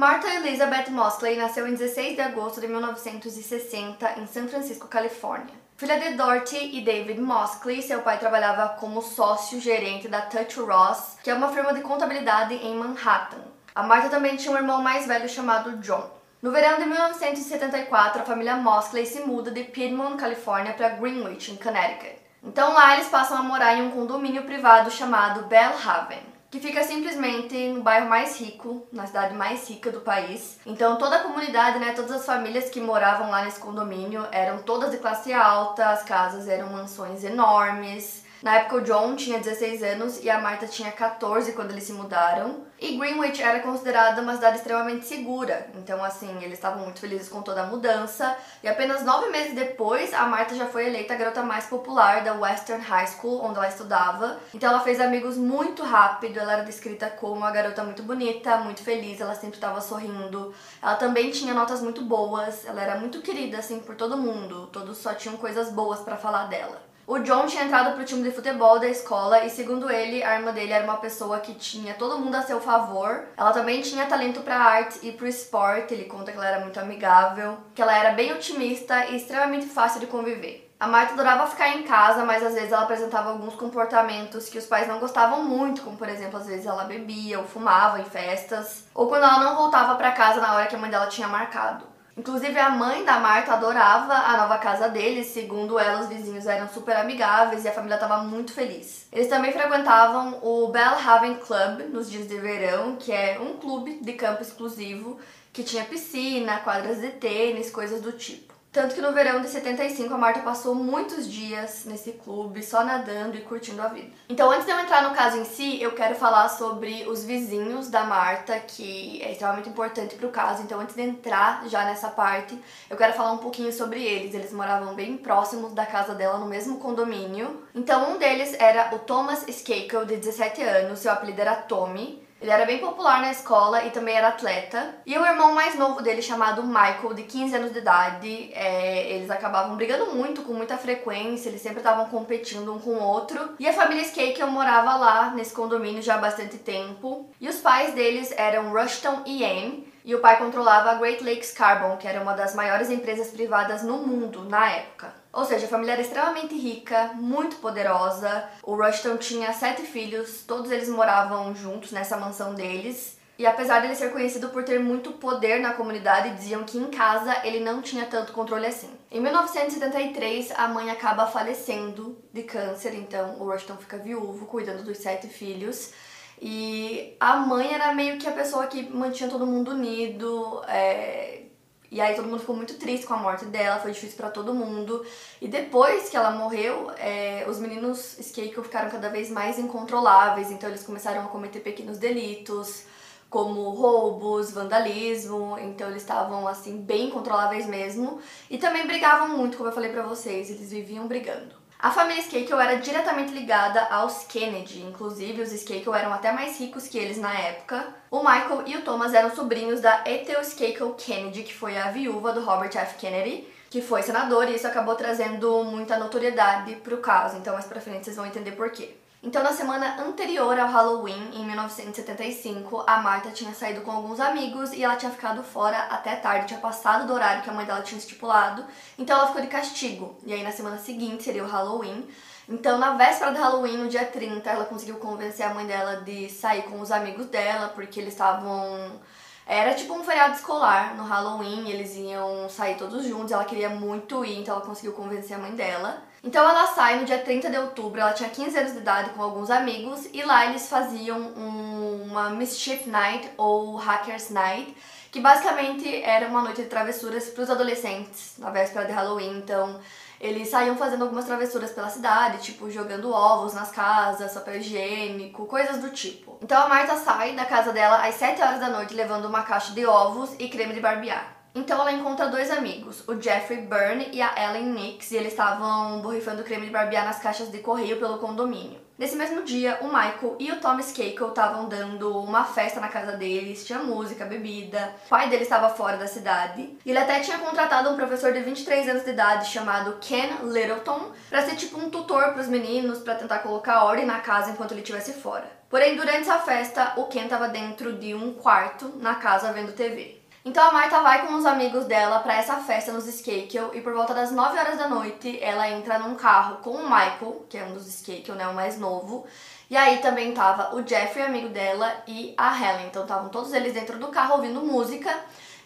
Martha Elizabeth Mosley nasceu em 16 de agosto de 1960 em São Francisco, Califórnia. Filha de Dorothy e David Mosley, seu pai trabalhava como sócio-gerente da Touch Ross, que é uma firma de contabilidade em Manhattan. A Martha também tinha um irmão mais velho chamado John. No verão de 1974, a família Mosley se muda de Piedmont, Califórnia, para Greenwich, em Connecticut. Então lá eles passam a morar em um condomínio privado chamado Bellhaven que fica simplesmente no bairro mais rico, na cidade mais rica do país. Então toda a comunidade, né, todas as famílias que moravam lá nesse condomínio eram todas de classe alta, as casas eram mansões enormes. Na época o John tinha 16 anos e a Martha tinha 14 quando eles se mudaram. E Greenwich era considerada uma cidade extremamente segura, então assim, eles estavam muito felizes com toda a mudança. E apenas nove meses depois, a Martha já foi eleita a garota mais popular da Western High School, onde ela estudava. Então ela fez amigos muito rápido, ela era descrita como uma garota muito bonita, muito feliz, ela sempre estava sorrindo. Ela também tinha notas muito boas, ela era muito querida assim por todo mundo, todos só tinham coisas boas para falar dela. O John tinha entrado pro time de futebol da escola e, segundo ele, a irmã dele era uma pessoa que tinha todo mundo a seu favor. Ela também tinha talento para arte e pro esporte. Ele conta que ela era muito amigável, que ela era bem otimista e extremamente fácil de conviver. A Marta adorava ficar em casa, mas às vezes ela apresentava alguns comportamentos que os pais não gostavam muito, como por exemplo, às vezes ela bebia ou fumava em festas, ou quando ela não voltava para casa na hora que a mãe dela tinha marcado. Inclusive, a mãe da Marta adorava a nova casa deles, segundo ela, os vizinhos eram super amigáveis e a família estava muito feliz. Eles também frequentavam o Bellhaven Club nos dias de verão, que é um clube de campo exclusivo que tinha piscina, quadras de tênis, coisas do tipo. Tanto que no verão de 75 a Marta passou muitos dias nesse clube, só nadando e curtindo a vida. Então, antes de eu entrar no caso em si, eu quero falar sobre os vizinhos da Marta, que é extremamente importante pro caso. Então, antes de entrar já nessa parte, eu quero falar um pouquinho sobre eles. Eles moravam bem próximos da casa dela, no mesmo condomínio. Então, um deles era o Thomas Skakel, de 17 anos, seu apelido era Tommy. Ele era bem popular na escola e também era atleta. E o irmão mais novo dele, chamado Michael, de 15 anos de idade, é, eles acabavam brigando muito, com muita frequência, eles sempre estavam competindo um com o outro. E a família Skake morava lá, nesse condomínio, já há bastante tempo. E os pais deles eram Rushton e Anne, e o pai controlava a Great Lakes Carbon, que era uma das maiores empresas privadas no mundo na época. Ou seja, a família era extremamente rica, muito poderosa. O Rushton tinha sete filhos, todos eles moravam juntos nessa mansão deles. E apesar dele ser conhecido por ter muito poder na comunidade, diziam que em casa ele não tinha tanto controle assim. Em 1973, a mãe acaba falecendo de câncer, então o Rushton fica viúvo, cuidando dos sete filhos. E a mãe era meio que a pessoa que mantinha todo mundo unido, é, e aí todo mundo ficou muito triste com a morte dela, foi difícil para todo mundo. E depois que ela morreu, é, os meninos Skakel ficaram cada vez mais incontroláveis, então eles começaram a cometer pequenos delitos, como roubos, vandalismo, então eles estavam assim bem incontroláveis mesmo. E também brigavam muito, como eu falei pra vocês, eles viviam brigando. A família Skakel era diretamente ligada aos Kennedy, inclusive os Skakel eram até mais ricos que eles na época. O Michael e o Thomas eram sobrinhos da Ethel Skakel Kennedy, que foi a viúva do Robert F. Kennedy, que foi senador, e isso acabou trazendo muita notoriedade pro caso, então mais pra frente vocês vão entender por quê. Então, na semana anterior ao Halloween, em 1975, a Marta tinha saído com alguns amigos e ela tinha ficado fora até tarde, tinha passado do horário que a mãe dela tinha estipulado, então ela ficou de castigo. E aí, na semana seguinte, seria o Halloween. Então, na véspera do Halloween, no dia 30, ela conseguiu convencer a mãe dela de sair com os amigos dela, porque eles estavam era tipo um feriado escolar no Halloween, eles iam sair todos juntos, ela queria muito ir, então ela conseguiu convencer a mãe dela. Então ela sai no dia 30 de outubro, ela tinha 15 anos de idade com alguns amigos e lá eles faziam um, uma Mischief Night ou Hackers Night, que basicamente era uma noite de travessuras para os adolescentes na véspera de Halloween. Então eles saíam fazendo algumas travessuras pela cidade, tipo jogando ovos nas casas, papel higiênico, coisas do tipo. Então a Marta sai da casa dela às 7 horas da noite levando uma caixa de ovos e creme de barbear. Então ela encontra dois amigos, o Jeffrey Byrne e a Ellen Nix, e eles estavam borrifando creme de barbear nas caixas de correio pelo condomínio. Nesse mesmo dia, o Michael e o Thomas Skakel estavam dando uma festa na casa deles, tinha música, bebida. O pai dele estava fora da cidade. Ele até tinha contratado um professor de 23 anos de idade chamado Ken Littleton para ser tipo um tutor para os meninos, para tentar colocar ordem na casa enquanto ele estivesse fora. Porém, durante essa festa, o Ken estava dentro de um quarto na casa vendo TV. Então a Marta vai com os amigos dela para essa festa nos Skakel e por volta das 9 horas da noite ela entra num carro com o Michael, que é um dos Skakel, né, o mais novo. E aí também tava o Jeffrey, amigo dela, e a Helen. Então estavam todos eles dentro do carro ouvindo música.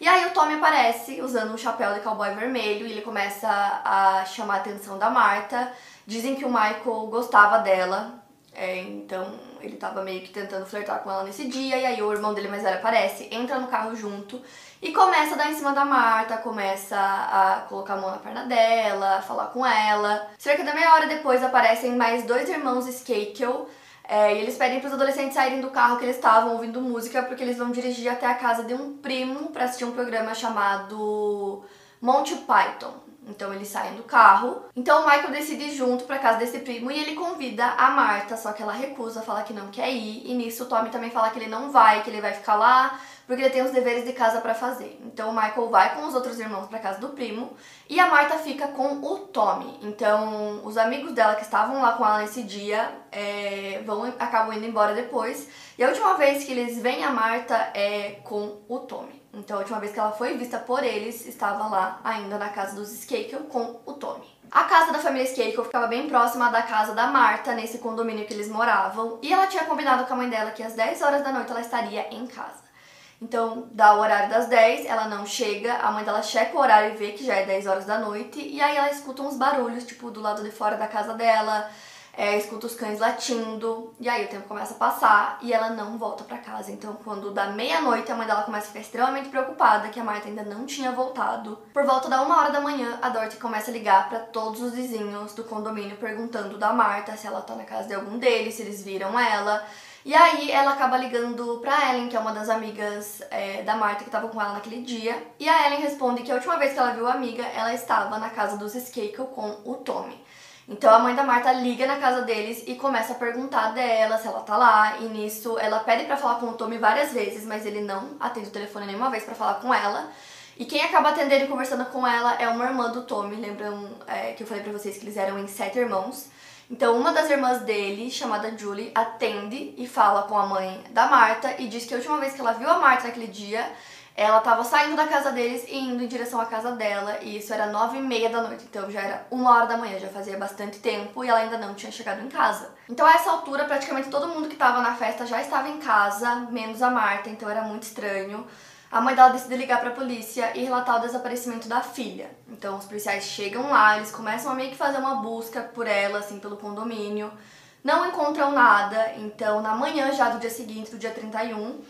E aí o Tommy aparece usando um chapéu de cowboy vermelho e ele começa a chamar a atenção da Marta. Dizem que o Michael gostava dela, é, então ele tava meio que tentando flertar com ela nesse dia, e aí o irmão dele mais velho aparece, entra no carro junto e começa a dar em cima da Marta, começa a colocar a mão na perna dela, falar com ela. Cerca de meia hora depois aparecem mais dois irmãos Skakel. É, e eles pedem para os adolescentes saírem do carro que eles estavam ouvindo música porque eles vão dirigir até a casa de um primo para assistir um programa chamado Monty Python. Então eles saem do carro. Então o Michael decide ir junto para casa desse primo e ele convida a Marta, só que ela recusa, fala que não quer ir. E nisso o Tommy também fala que ele não vai, que ele vai ficar lá porque ele tem os deveres de casa para fazer. Então o Michael vai com os outros irmãos para casa do primo e a Marta fica com o Tommy. Então os amigos dela que estavam lá com ela nesse dia é, vão acabam indo embora depois. E a última vez que eles veem a Marta é com o Tommy. Então, a última vez que ela foi vista por eles, estava lá ainda na casa dos Skakel com o Tommy. A casa da família Skakel ficava bem próxima da casa da Marta, nesse condomínio que eles moravam, e ela tinha combinado com a mãe dela que às 10 horas da noite ela estaria em casa. Então, dá o horário das 10, ela não chega, a mãe dela checa o horário e vê que já é 10 horas da noite, e aí ela escuta uns barulhos, tipo, do lado de fora da casa dela, é, escuta os cães latindo, e aí o tempo começa a passar e ela não volta para casa. Então, quando dá meia-noite, a mãe dela começa a ficar extremamente preocupada que a Marta ainda não tinha voltado. Por volta da uma hora da manhã, a Dorothy começa a ligar para todos os vizinhos do condomínio perguntando da Marta se ela tá na casa de algum deles, se eles viram ela. E aí ela acaba ligando pra Ellen, que é uma das amigas é, da Marta que tava com ela naquele dia. E a Ellen responde que a última vez que ela viu a amiga, ela estava na casa dos Skakel com o Tommy. Então a mãe da Marta liga na casa deles e começa a perguntar dela se ela tá lá. E nisso ela pede para falar com o Tommy várias vezes, mas ele não atende o telefone nenhuma vez para falar com ela. E quem acaba atendendo e conversando com ela é uma irmã do Tommy. Lembram é, que eu falei pra vocês que eles eram em sete irmãos? Então, uma das irmãs dele, chamada Julie, atende e fala com a mãe da Marta e diz que a última vez que ela viu a Marta naquele dia, ela estava saindo da casa deles e indo em direção à casa dela, e isso era nove e meia da noite, então já era uma hora da manhã, já fazia bastante tempo e ela ainda não tinha chegado em casa. Então a essa altura, praticamente todo mundo que estava na festa já estava em casa, menos a Marta, então era muito estranho. A mãe dela decide ligar para a polícia e relatar o desaparecimento da filha. Então os policiais chegam lá, eles começam a meio que fazer uma busca por ela, assim, pelo condomínio. Não encontram nada, então na manhã já do dia seguinte, do dia 31,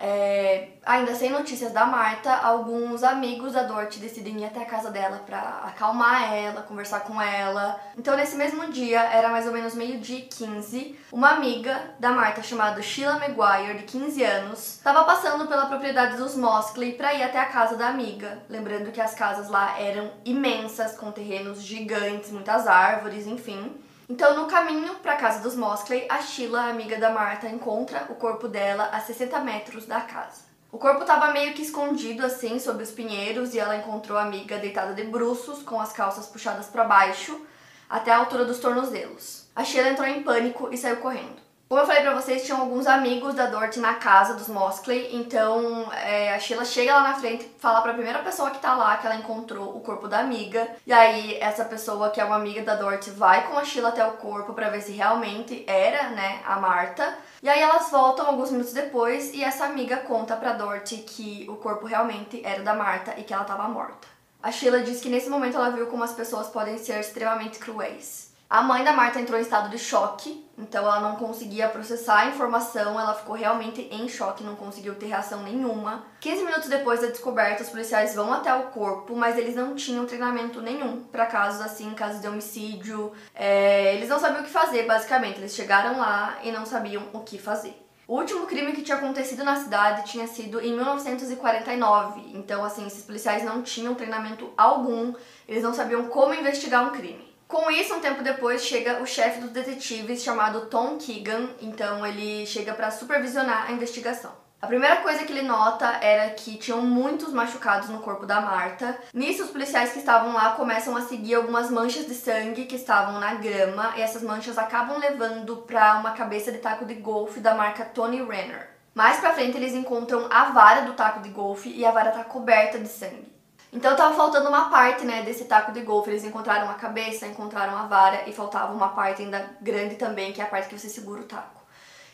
é, ainda sem notícias da Marta, alguns amigos da Dorothy decidem ir até a casa dela para acalmar ela, conversar com ela. Então, nesse mesmo dia, era mais ou menos meio-dia e 15, uma amiga da Marta chamada Sheila Maguire, de 15 anos, estava passando pela propriedade dos Moskley para ir até a casa da amiga. Lembrando que as casas lá eram imensas, com terrenos gigantes, muitas árvores, enfim. Então, no caminho para a casa dos Moskley, a Sheila, amiga da Marta, encontra o corpo dela a 60 metros da casa. O corpo estava meio que escondido assim sob os pinheiros e ela encontrou a amiga deitada de bruços, com as calças puxadas para baixo, até a altura dos tornozelos. A Sheila entrou em pânico e saiu correndo. Como eu falei pra vocês, tinham alguns amigos da Dorothy na casa dos Moskley, então é, a Sheila chega lá na frente e fala pra primeira pessoa que tá lá que ela encontrou o corpo da amiga. E aí essa pessoa que é uma amiga da Dorothy vai com a Sheila até o corpo para ver se realmente era, né, a Marta. E aí elas voltam alguns minutos depois e essa amiga conta pra Dorothy que o corpo realmente era da Marta e que ela tava morta. A Sheila diz que nesse momento ela viu como as pessoas podem ser extremamente cruéis. A mãe da Marta entrou em estado de choque, então ela não conseguia processar a informação, ela ficou realmente em choque, não conseguiu ter reação nenhuma. 15 minutos depois da descoberta, os policiais vão até o corpo, mas eles não tinham treinamento nenhum para casos assim, casos de homicídio. É, eles não sabiam o que fazer, basicamente. Eles chegaram lá e não sabiam o que fazer. O último crime que tinha acontecido na cidade tinha sido em 1949. Então, assim, esses policiais não tinham treinamento algum, eles não sabiam como investigar um crime. Com isso, um tempo depois, chega o chefe dos detetives chamado Tom Keegan, então ele chega para supervisionar a investigação. A primeira coisa que ele nota era que tinham muitos machucados no corpo da Marta. Nisso, os policiais que estavam lá começam a seguir algumas manchas de sangue que estavam na grama, e essas manchas acabam levando para uma cabeça de taco de golfe da marca Tony Renner. Mais pra frente, eles encontram a vara do taco de golfe e a vara tá coberta de sangue. Então tava faltando uma parte, né, desse taco de golfe. Eles encontraram a cabeça, encontraram a vara e faltava uma parte ainda grande também, que é a parte que você segura o taco.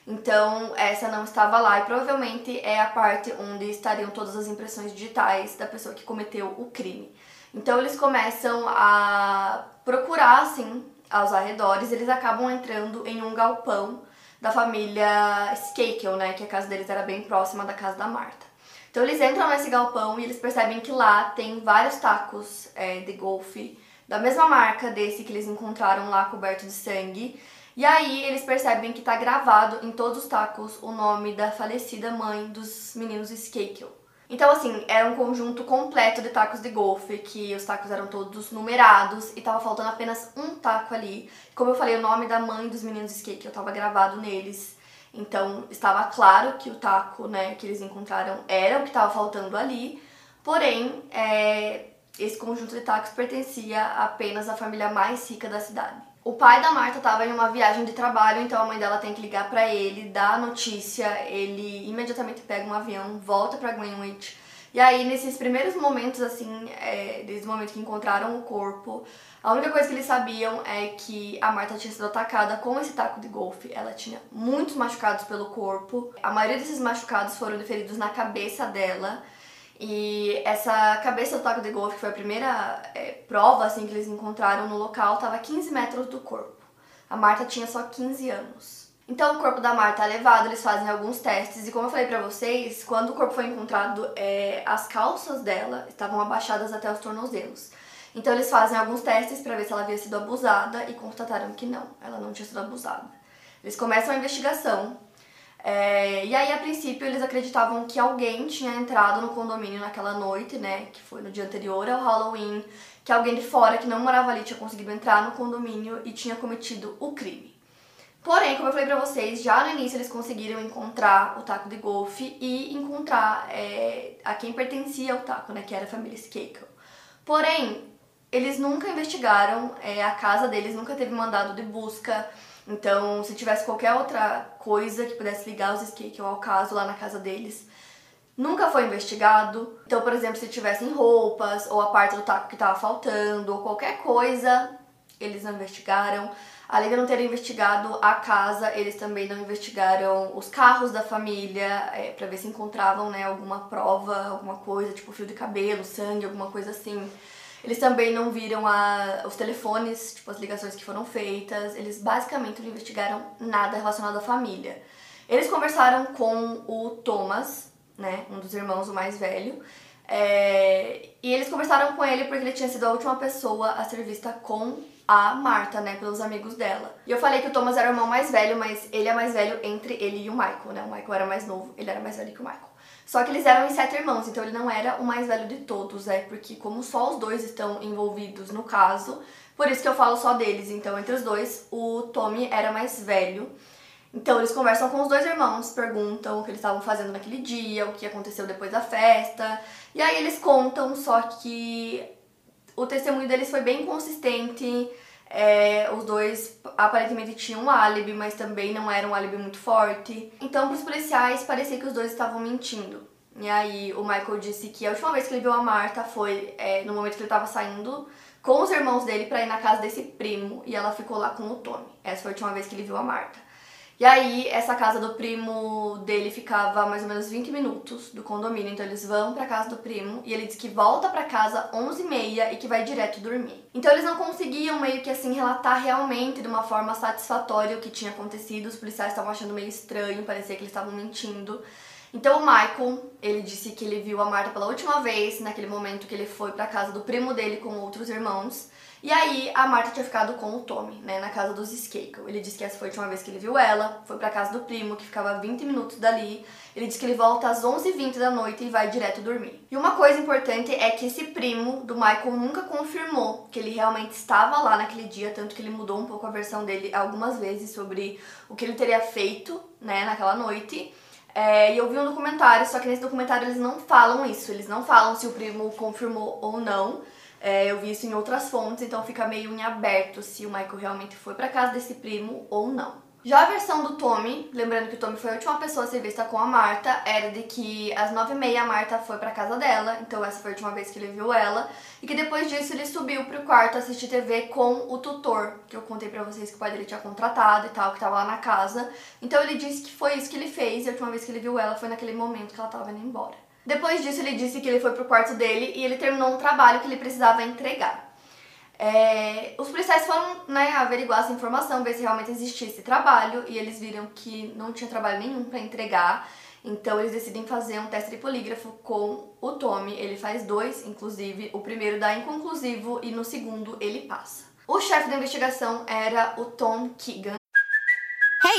Então, essa não estava lá e provavelmente é a parte onde estariam todas as impressões digitais da pessoa que cometeu o crime. Então, eles começam a procurar, assim, aos arredores, eles acabam entrando em um galpão da família Skakel, né, que a casa deles era bem próxima da casa da Marta. Então, eles entram nesse galpão e eles percebem que lá tem vários tacos é, de golfe da mesma marca desse que eles encontraram lá coberto de sangue. E aí eles percebem que tá gravado em todos os tacos o nome da falecida mãe dos meninos Skakel. Então, assim, era um conjunto completo de tacos de golfe, que os tacos eram todos numerados e tava faltando apenas um taco ali. Como eu falei, o nome da mãe dos meninos Skakel tava gravado neles. Então, estava claro que o taco, né, que eles encontraram era o que estava faltando ali. Porém, é, esse conjunto de tacos pertencia apenas à família mais rica da cidade. O pai da Marta estava em uma viagem de trabalho, então a mãe dela tem que ligar para ele, dar a notícia, ele imediatamente pega um avião, volta para Greenwich. E aí, nesses primeiros momentos, assim, é, desde o momento que encontraram o corpo, a única coisa que eles sabiam é que a Marta tinha sido atacada com esse taco de golfe. Ela tinha muitos machucados pelo corpo. A maioria desses machucados foram feridos na cabeça dela. E essa cabeça do taco de golfe, que foi a primeira é, prova assim, que eles encontraram no local, estava a 15 metros do corpo. A Marta tinha só 15 anos. Então o corpo da Marta é levado, eles fazem alguns testes e como eu falei pra vocês, quando o corpo foi encontrado, é, as calças dela estavam abaixadas até os tornozelos. Então eles fazem alguns testes para ver se ela havia sido abusada e constataram que não, ela não tinha sido abusada. Eles começam a investigação é, e aí, a princípio, eles acreditavam que alguém tinha entrado no condomínio naquela noite, né? Que foi no dia anterior ao Halloween, que alguém de fora que não morava ali tinha conseguido entrar no condomínio e tinha cometido o crime. Porém, como eu falei pra vocês, já no início eles conseguiram encontrar o taco de golfe e encontrar é, a quem pertencia o taco, né? Que era a família Skakel. Porém, eles nunca investigaram, é, a casa deles nunca teve mandado de busca então, se tivesse qualquer outra coisa que pudesse ligar os skate ao caso lá na casa deles, nunca foi investigado. Então, por exemplo, se tivessem roupas ou a parte do taco que estava faltando ou qualquer coisa, eles não investigaram. Além de não terem investigado a casa, eles também não investigaram os carros da família é, para ver se encontravam né, alguma prova, alguma coisa, tipo fio de cabelo, sangue, alguma coisa assim. Eles também não viram a, os telefones, tipo, as ligações que foram feitas. Eles basicamente não investigaram nada relacionado à família. Eles conversaram com o Thomas, né, um dos irmãos, o mais velho, é, e eles conversaram com ele porque ele tinha sido a última pessoa a ser vista com a Marta, né, pelos amigos dela. E eu falei que o Thomas era o irmão mais velho, mas ele é mais velho entre ele e o Michael, né? O Michael era mais novo, ele era mais velho que o Michael. Só que eles eram em sete irmãos, então ele não era o mais velho de todos, é porque como só os dois estão envolvidos no caso, por isso que eu falo só deles. Então, entre os dois, o Tommy era mais velho. Então, eles conversam com os dois irmãos, perguntam o que eles estavam fazendo naquele dia, o que aconteceu depois da festa. E aí eles contam, só que o testemunho deles foi bem consistente. É, os dois aparentemente tinham um álibi, mas também não era um álibi muito forte. Então, para os policiais, parecia que os dois estavam mentindo. E aí, o Michael disse que a última vez que ele viu a Marta foi é, no momento que ele estava saindo com os irmãos dele para ir na casa desse primo e ela ficou lá com o Tony. Essa foi a última vez que ele viu a Marta. E aí, essa casa do primo dele ficava mais ou menos 20 minutos do condomínio, então eles vão pra casa do primo e ele diz que volta pra casa 11h30 e que vai direto dormir. Então eles não conseguiam meio que assim relatar realmente de uma forma satisfatória o que tinha acontecido, os policiais estavam achando meio estranho, parecia que eles estavam mentindo. Então o Michael, ele disse que ele viu a Marta pela última vez, naquele momento que ele foi para casa do primo dele com outros irmãos. E aí a Marta tinha ficado com o Tommy, né, na casa dos Skakel. Ele disse que essa foi a última vez que ele viu ela, foi pra casa do primo, que ficava 20 minutos dali. Ele disse que ele volta às 11h20 da noite e vai direto dormir. E uma coisa importante é que esse primo do Michael nunca confirmou que ele realmente estava lá naquele dia, tanto que ele mudou um pouco a versão dele algumas vezes sobre o que ele teria feito, né, naquela noite. É, e eu vi um documentário, só que nesse documentário eles não falam isso, eles não falam se o primo confirmou ou não. É, eu vi isso em outras fontes, então fica meio em aberto se o Michael realmente foi para casa desse primo ou não. Já a versão do Tommy, lembrando que o Tommy foi a última pessoa a ser vista com a Marta, era de que às nove e meia a Marta foi pra casa dela, então essa foi a última vez que ele viu ela, e que depois disso ele subiu pro quarto assistir TV com o tutor, que eu contei pra vocês que o pai dele tinha contratado e tal, que tava lá na casa. Então ele disse que foi isso que ele fez, e a última vez que ele viu ela foi naquele momento que ela tava indo embora. Depois disso, ele disse que ele foi pro quarto dele e ele terminou um trabalho que ele precisava entregar. É, os policiais foram né, averiguar essa informação, ver se realmente existia esse trabalho, e eles viram que não tinha trabalho nenhum para entregar. Então eles decidem fazer um teste de polígrafo com o Tommy. Ele faz dois, inclusive. O primeiro dá inconclusivo e no segundo ele passa. O chefe da investigação era o Tom Keegan.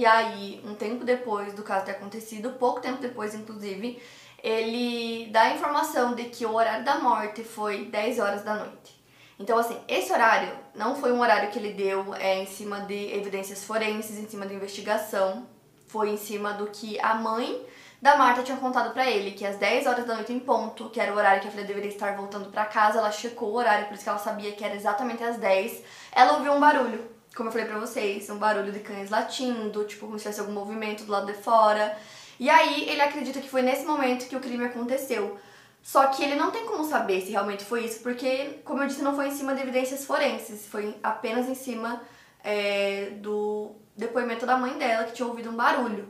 E aí, um tempo depois do caso ter acontecido, pouco tempo depois, inclusive, ele dá a informação de que o horário da morte foi 10 horas da noite. Então, assim, esse horário não foi um horário que ele deu é, em cima de evidências forenses, em cima de investigação. Foi em cima do que a mãe da Marta tinha contado para ele, que às 10 horas da noite em ponto, que era o horário que a filha deveria estar voltando para casa, ela checou o horário, por isso que ela sabia que era exatamente às 10. Ela ouviu um barulho como eu falei pra vocês, um barulho de cães latindo, tipo, como se tivesse algum movimento do lado de fora. E aí ele acredita que foi nesse momento que o crime aconteceu. Só que ele não tem como saber se realmente foi isso, porque, como eu disse, não foi em cima de evidências forenses, foi apenas em cima é, do depoimento da mãe dela, que tinha ouvido um barulho.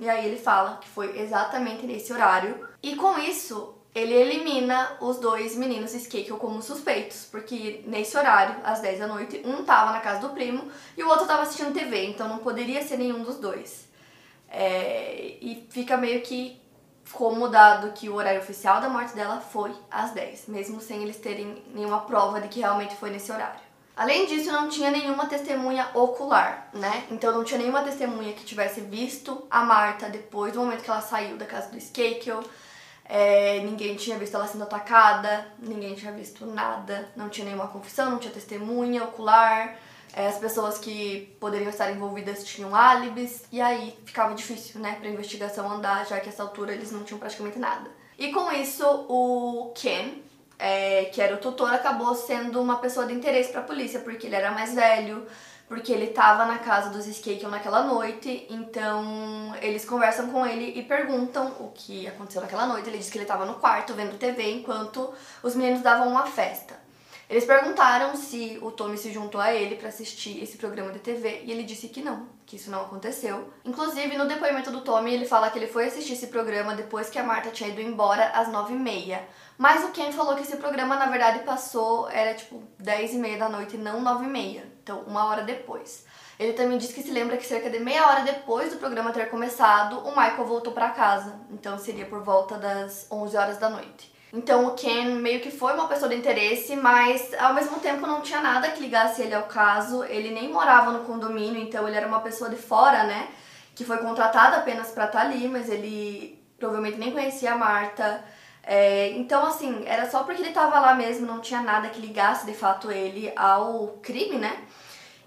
E aí ele fala que foi exatamente nesse horário. E com isso, ele elimina os dois meninos Skakel como suspeitos, porque nesse horário, às 10 da noite, um tava na casa do primo e o outro tava assistindo TV, então não poderia ser nenhum dos dois. É, e fica meio que como dado que o horário oficial da morte dela foi às 10, mesmo sem eles terem nenhuma prova de que realmente foi nesse horário. Além disso, não tinha nenhuma testemunha ocular, né? Então não tinha nenhuma testemunha que tivesse visto a Marta depois do momento que ela saiu da casa do Skakel é, ninguém tinha visto ela sendo atacada, ninguém tinha visto nada, não tinha nenhuma confissão, não tinha testemunha ocular, é, as pessoas que poderiam estar envolvidas tinham álibis, e aí ficava difícil, né, pra investigação andar, já que essa altura eles não tinham praticamente nada. E com isso, o Ken, é, que era o tutor, acabou sendo uma pessoa de interesse para a polícia, porque ele era mais velho, porque ele estava na casa dos Skakel naquela noite, então eles conversam com ele e perguntam o que aconteceu naquela noite. Ele diz que ele estava no quarto vendo TV enquanto os meninos davam uma festa. Eles perguntaram se o Tommy se juntou a ele para assistir esse programa de TV e ele disse que não, que isso não aconteceu. Inclusive, no depoimento do Tommy, ele fala que ele foi assistir esse programa depois que a Marta tinha ido embora às nove e meia. Mas o Ken falou que esse programa, na verdade, passou, era tipo dez e meia da noite não nove e meia. Então, uma hora depois. Ele também disse que se lembra que cerca de meia hora depois do programa ter começado, o Michael voltou para casa. Então, seria por volta das 11 horas da noite. Então o Ken meio que foi uma pessoa de interesse, mas ao mesmo tempo não tinha nada que ligasse ele ao caso. Ele nem morava no condomínio, então ele era uma pessoa de fora, né? Que foi contratada apenas para estar tá ali, mas ele provavelmente nem conhecia a Marta. É, então, assim, era só porque ele tava lá mesmo, não tinha nada que ligasse de fato ele ao crime, né?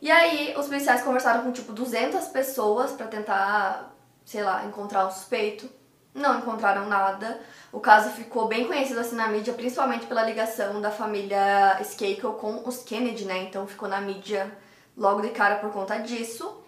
E aí os policiais conversaram com tipo 200 pessoas para tentar, sei lá, encontrar um suspeito não encontraram nada. O caso ficou bem conhecido assim na mídia, principalmente pela ligação da família Skakel com os Kennedy, né? Então ficou na mídia logo de cara por conta disso.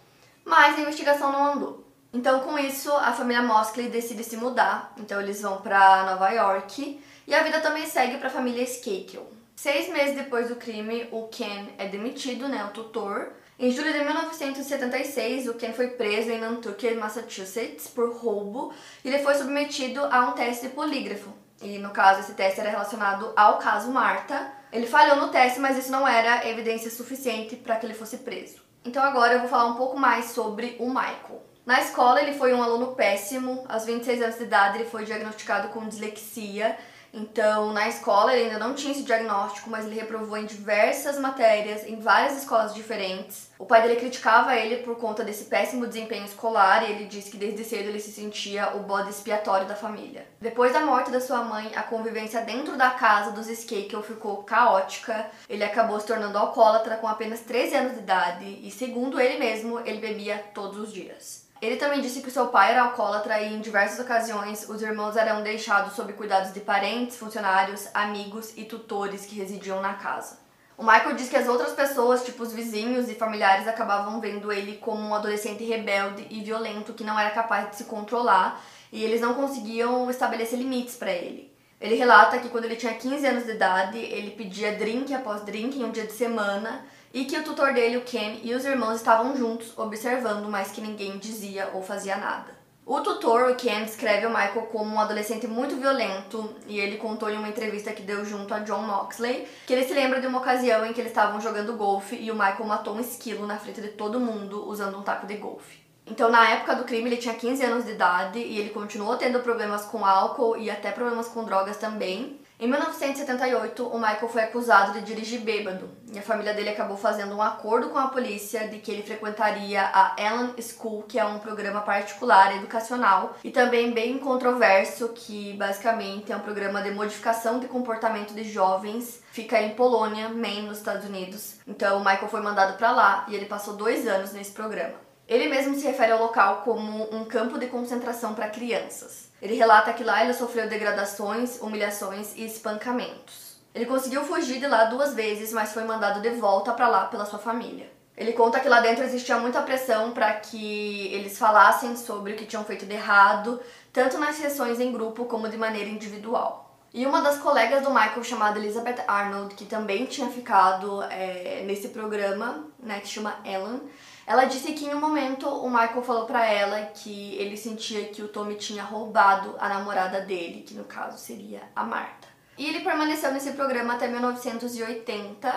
Mas a investigação não andou. Então, com isso, a família Mosley decide se mudar. Então, eles vão para Nova York e a vida também segue para a família Skakel. Seis meses depois do crime, o Ken é demitido, né, o tutor. Em julho de 1976, o Ken foi preso em Nantucket, Massachusetts, por roubo e ele foi submetido a um teste de polígrafo. E no caso, esse teste era relacionado ao caso Marta. Ele falhou no teste, mas isso não era evidência suficiente para que ele fosse preso. Então agora eu vou falar um pouco mais sobre o Michael. Na escola, ele foi um aluno péssimo. Aos 26 anos de idade, ele foi diagnosticado com dislexia. Então, na escola, ele ainda não tinha esse diagnóstico, mas ele reprovou em diversas matérias, em várias escolas diferentes. O pai dele criticava ele por conta desse péssimo desempenho escolar e ele disse que desde cedo ele se sentia o bode expiatório da família. Depois da morte da sua mãe, a convivência dentro da casa dos Skakel ficou caótica. Ele acabou se tornando alcoólatra com apenas 13 anos de idade e, segundo ele mesmo, ele bebia todos os dias. Ele também disse que seu pai era alcoólatra e em diversas ocasiões os irmãos eram deixados sob cuidados de parentes, funcionários, amigos e tutores que residiam na casa. O Michael diz que as outras pessoas, tipo os vizinhos e familiares, acabavam vendo ele como um adolescente rebelde e violento que não era capaz de se controlar e eles não conseguiam estabelecer limites para ele. Ele relata que quando ele tinha 15 anos de idade, ele pedia drink após drink em um dia de semana e que o tutor dele, o Ken, e os irmãos estavam juntos, observando, mas que ninguém dizia ou fazia nada. O tutor, o Ken, descreve o Michael como um adolescente muito violento e ele contou em uma entrevista que deu junto a John Moxley que ele se lembra de uma ocasião em que eles estavam jogando golfe e o Michael matou um esquilo na frente de todo mundo usando um taco de golfe. Então, na época do crime, ele tinha 15 anos de idade e ele continuou tendo problemas com álcool e até problemas com drogas também. Em 1978, o Michael foi acusado de dirigir bêbado e a família dele acabou fazendo um acordo com a polícia de que ele frequentaria a Ellen School, que é um programa particular educacional e também bem controverso, que basicamente é um programa de modificação de comportamento de jovens. Fica em Polônia, Maine, nos Estados Unidos. Então, o Michael foi mandado para lá e ele passou dois anos nesse programa. Ele mesmo se refere ao local como um campo de concentração para crianças. Ele relata que lá ele sofreu degradações, humilhações e espancamentos. Ele conseguiu fugir de lá duas vezes, mas foi mandado de volta para lá pela sua família. Ele conta que lá dentro existia muita pressão para que eles falassem sobre o que tinham feito de errado, tanto nas sessões em grupo como de maneira individual. E uma das colegas do Michael, chamada Elizabeth Arnold, que também tinha ficado é, nesse programa, né, que chama Ellen, ela disse que em um momento o Michael falou para ela que ele sentia que o Tommy tinha roubado a namorada dele, que no caso seria a Marta. E ele permaneceu nesse programa até 1980.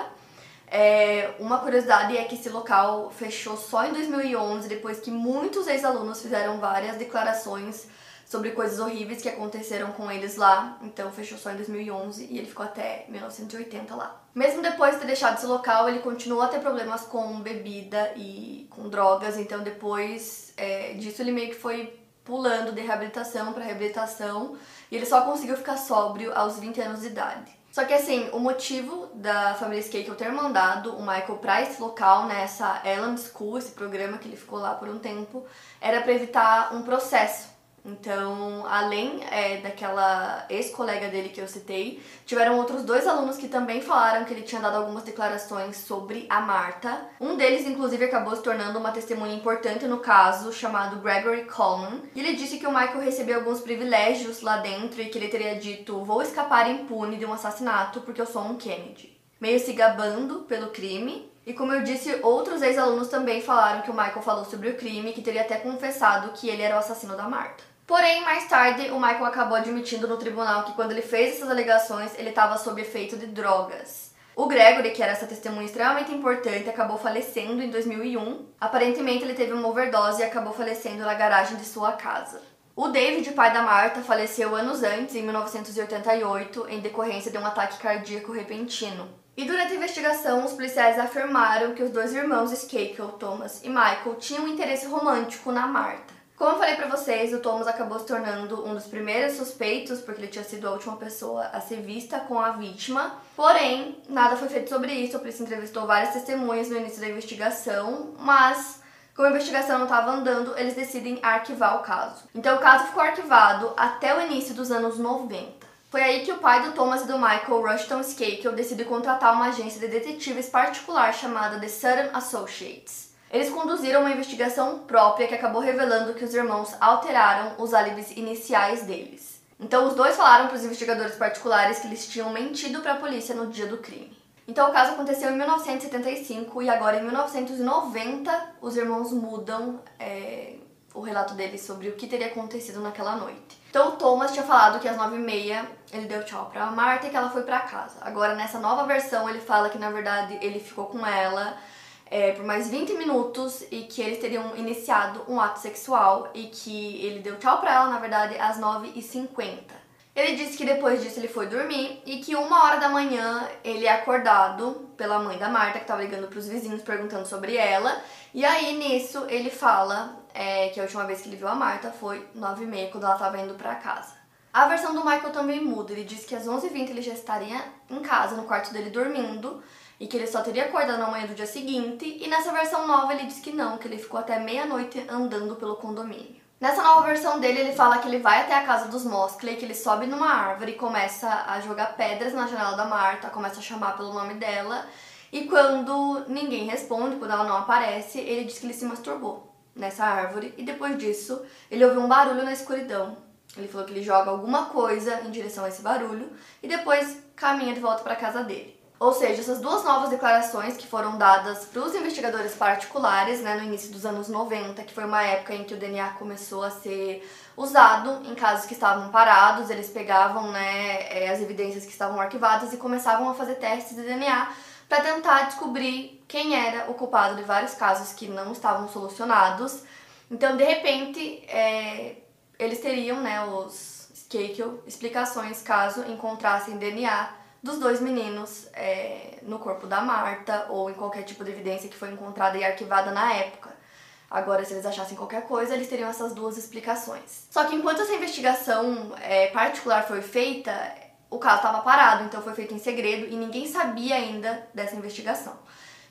É, uma curiosidade é que esse local fechou só em 2011, depois que muitos ex-alunos fizeram várias declarações sobre coisas horríveis que aconteceram com eles lá. Então fechou só em 2011 e ele ficou até 1980 lá. Mesmo depois de ter deixado esse local, ele continuou a ter problemas com bebida e com drogas. Então depois é, disso ele meio que foi pulando de reabilitação para reabilitação e ele só conseguiu ficar sóbrio aos 20 anos de idade. Só que assim, o motivo da família Skate ter mandado o Michael para esse local, nessa né, Ellen School, esse programa que ele ficou lá por um tempo, era para evitar um processo então, além é, daquela ex-colega dele que eu citei, tiveram outros dois alunos que também falaram que ele tinha dado algumas declarações sobre a Marta. Um deles, inclusive, acabou se tornando uma testemunha importante no caso, chamado Gregory Coleman. E ele disse que o Michael recebeu alguns privilégios lá dentro e que ele teria dito: Vou escapar impune de um assassinato porque eu sou um Kennedy. Meio se gabando pelo crime, e como eu disse, outros ex-alunos também falaram que o Michael falou sobre o crime que teria até confessado que ele era o assassino da Marta. Porém, mais tarde, o Michael acabou admitindo no tribunal que quando ele fez essas alegações, ele estava sob efeito de drogas. O Gregory, que era essa testemunha extremamente importante, acabou falecendo em 2001. Aparentemente, ele teve uma overdose e acabou falecendo na garagem de sua casa. O David, pai da Marta, faleceu anos antes, em 1988, em decorrência de um ataque cardíaco repentino. E durante a investigação, os policiais afirmaram que os dois irmãos Skakel, Thomas e Michael, tinham um interesse romântico na Marta. Como eu falei pra vocês, o Thomas acabou se tornando um dos primeiros suspeitos, porque ele tinha sido a última pessoa a ser vista com a vítima. Porém, nada foi feito sobre isso, a polícia entrevistou várias testemunhas no início da investigação, mas como a investigação não estava andando, eles decidem arquivar o caso. Então o caso ficou arquivado até o início dos anos 90. Foi aí que o pai do Thomas e do Michael, Rushton Skakel, decidiu contratar uma agência de detetives particular chamada The Sudden Associates. Eles conduziram uma investigação própria que acabou revelando que os irmãos alteraram os álibis iniciais deles. Então, os dois falaram para os investigadores particulares que eles tinham mentido para a polícia no dia do crime. Então, o caso aconteceu em 1975 e agora em 1990 os irmãos mudam é, o relato deles sobre o que teria acontecido naquela noite. Então, o Thomas tinha falado que às nove e meia ele deu tchau pra Marta e que ela foi para casa. Agora, nessa nova versão, ele fala que na verdade ele ficou com ela é, por mais 20 minutos e que eles teriam iniciado um ato sexual e que ele deu tchau pra ela, na verdade, às 9h50. Ele disse que depois disso ele foi dormir e que uma hora da manhã ele é acordado pela mãe da Marta, que estava ligando para os vizinhos perguntando sobre ela. E aí nisso ele fala é, que a última vez que ele viu a Marta foi 9h30, quando ela estava indo para casa. A versão do Michael também muda. Ele disse que às 11h20 ele já estaria em casa, no quarto dele, dormindo e que ele só teria acordado na manhã do dia seguinte, e nessa versão nova ele diz que não, que ele ficou até meia-noite andando pelo condomínio. Nessa nova versão dele, ele fala que ele vai até a casa dos Moskley, que ele sobe numa árvore e começa a jogar pedras na janela da Marta, começa a chamar pelo nome dela, e quando ninguém responde, quando ela não aparece, ele diz que ele se masturbou nessa árvore, e depois disso, ele ouviu um barulho na escuridão. Ele falou que ele joga alguma coisa em direção a esse barulho e depois caminha de volta para casa dele. Ou seja, essas duas novas declarações que foram dadas para os investigadores particulares né, no início dos anos 90, que foi uma época em que o DNA começou a ser usado em casos que estavam parados, eles pegavam né, é, as evidências que estavam arquivadas e começavam a fazer testes de DNA para tentar descobrir quem era o culpado de vários casos que não estavam solucionados. Então, de repente, é, eles teriam, né, os Skakel, explicações caso encontrassem DNA dos dois meninos é, no corpo da Marta ou em qualquer tipo de evidência que foi encontrada e arquivada na época. Agora, se eles achassem qualquer coisa, eles teriam essas duas explicações. Só que enquanto essa investigação é, particular foi feita, o caso estava parado, então foi feito em segredo e ninguém sabia ainda dessa investigação.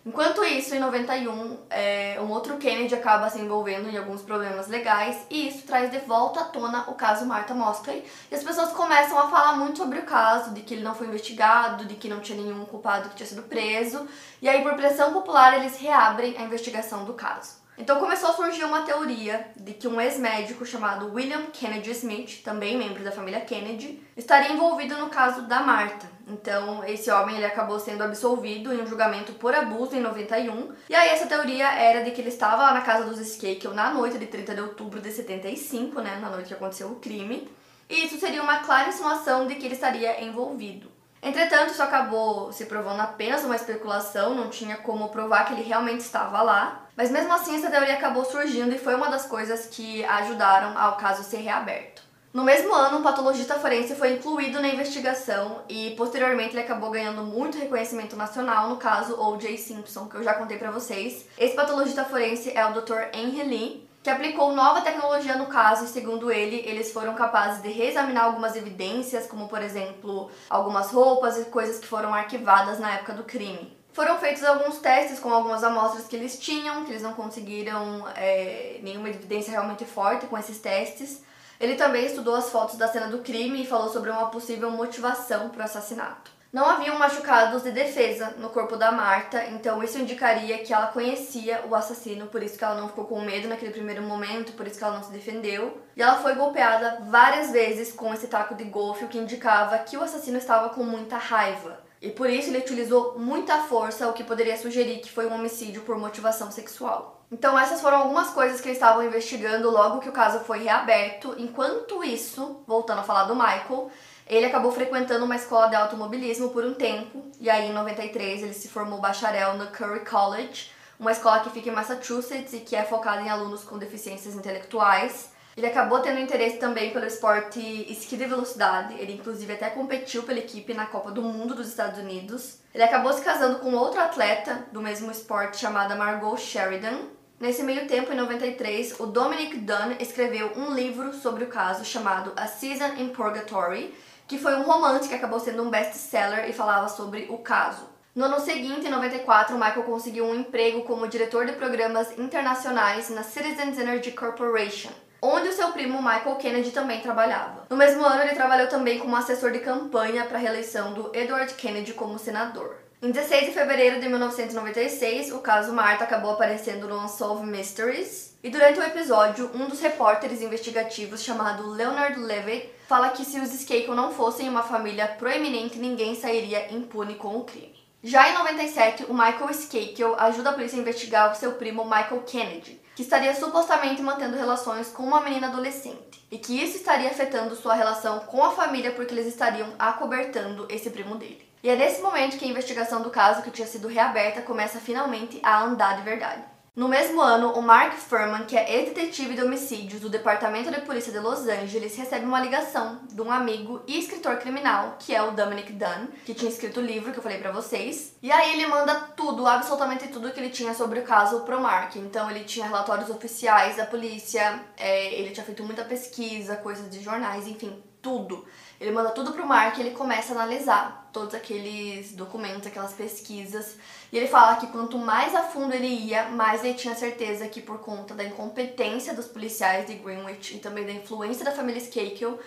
Enquanto isso, em 91, é, um outro Kennedy acaba se envolvendo em alguns problemas legais e isso traz de volta à tona o caso Martha Mosley. E as pessoas começam a falar muito sobre o caso, de que ele não foi investigado, de que não tinha nenhum culpado que tinha sido preso. E aí, por pressão popular, eles reabrem a investigação do caso. Então começou a surgir uma teoria de que um ex-médico chamado William Kennedy Smith, também membro da família Kennedy, estaria envolvido no caso da Marta. Então esse homem ele acabou sendo absolvido em um julgamento por abuso em 91. E aí essa teoria era de que ele estava lá na casa dos Skakel na noite de 30 de outubro de 75, né, na noite que aconteceu o crime. E isso seria uma clara insinuação de que ele estaria envolvido. Entretanto, isso acabou se provando apenas uma especulação, não tinha como provar que ele realmente estava lá. Mas mesmo assim, essa teoria acabou surgindo e foi uma das coisas que ajudaram ao caso ser reaberto. No mesmo ano, um patologista forense foi incluído na investigação e posteriormente ele acabou ganhando muito reconhecimento nacional no caso O.J. Simpson, que eu já contei para vocês. Esse patologista forense é o Dr. Henry Lee, que aplicou nova tecnologia no caso e, segundo ele, eles foram capazes de reexaminar algumas evidências, como por exemplo algumas roupas e coisas que foram arquivadas na época do crime. Foram feitos alguns testes com algumas amostras que eles tinham, que eles não conseguiram é, nenhuma evidência realmente forte com esses testes. Ele também estudou as fotos da cena do crime e falou sobre uma possível motivação para o assassinato. Não haviam machucados de defesa no corpo da Marta, então isso indicaria que ela conhecia o assassino, por isso que ela não ficou com medo naquele primeiro momento, por isso que ela não se defendeu. E ela foi golpeada várias vezes com esse taco de golfe, o que indicava que o assassino estava com muita raiva. E por isso ele utilizou muita força, o que poderia sugerir que foi um homicídio por motivação sexual. Então essas foram algumas coisas que eles estavam investigando logo que o caso foi reaberto. Enquanto isso, voltando a falar do Michael, ele acabou frequentando uma escola de automobilismo por um tempo, e aí em 93 ele se formou bacharel no Curry College, uma escola que fica em Massachusetts e que é focada em alunos com deficiências intelectuais. Ele acabou tendo interesse também pelo esporte esqui de velocidade, ele inclusive até competiu pela equipe na Copa do Mundo dos Estados Unidos. Ele acabou se casando com outro atleta do mesmo esporte chamada Margot Sheridan. Nesse meio tempo, em 93, o Dominic Dunn escreveu um livro sobre o caso chamado A Season in Purgatory, que foi um romance que acabou sendo um best-seller e falava sobre o caso. No ano seguinte, em 94, Michael conseguiu um emprego como diretor de programas internacionais na Citizens Energy Corporation, onde o seu primo Michael Kennedy também trabalhava. No mesmo ano, ele trabalhou também como assessor de campanha para a reeleição do Edward Kennedy como senador. Em 16 de fevereiro de 1996, o caso Marta acabou aparecendo no Unsolved Mysteries. E durante o episódio, um dos repórteres investigativos chamado Leonard Levitt fala que se os Skakel não fossem uma família proeminente, ninguém sairia impune com o crime. Já em 97, o Michael Skakel ajuda a polícia a investigar o seu primo Michael Kennedy, que estaria supostamente mantendo relações com uma menina adolescente, e que isso estaria afetando sua relação com a família porque eles estariam acobertando esse primo dele. E é nesse momento que a investigação do caso, que tinha sido reaberta, começa finalmente a andar de verdade. No mesmo ano, o Mark Furman, que é ex-detetive de homicídios do Departamento de Polícia de Los Angeles, recebe uma ligação de um amigo e escritor criminal, que é o Dominic Dunn, que tinha escrito o livro que eu falei para vocês. E aí ele manda tudo, absolutamente tudo que ele tinha sobre o caso pro Mark. Então ele tinha relatórios oficiais da polícia, é, ele tinha feito muita pesquisa, coisas de jornais, enfim, tudo. Ele manda tudo pro Mark e ele começa a analisar todos aqueles documentos, aquelas pesquisas. E ele fala que quanto mais a fundo ele ia, mais ele tinha certeza que por conta da incompetência dos policiais de Greenwich e também da influência da família Skakel,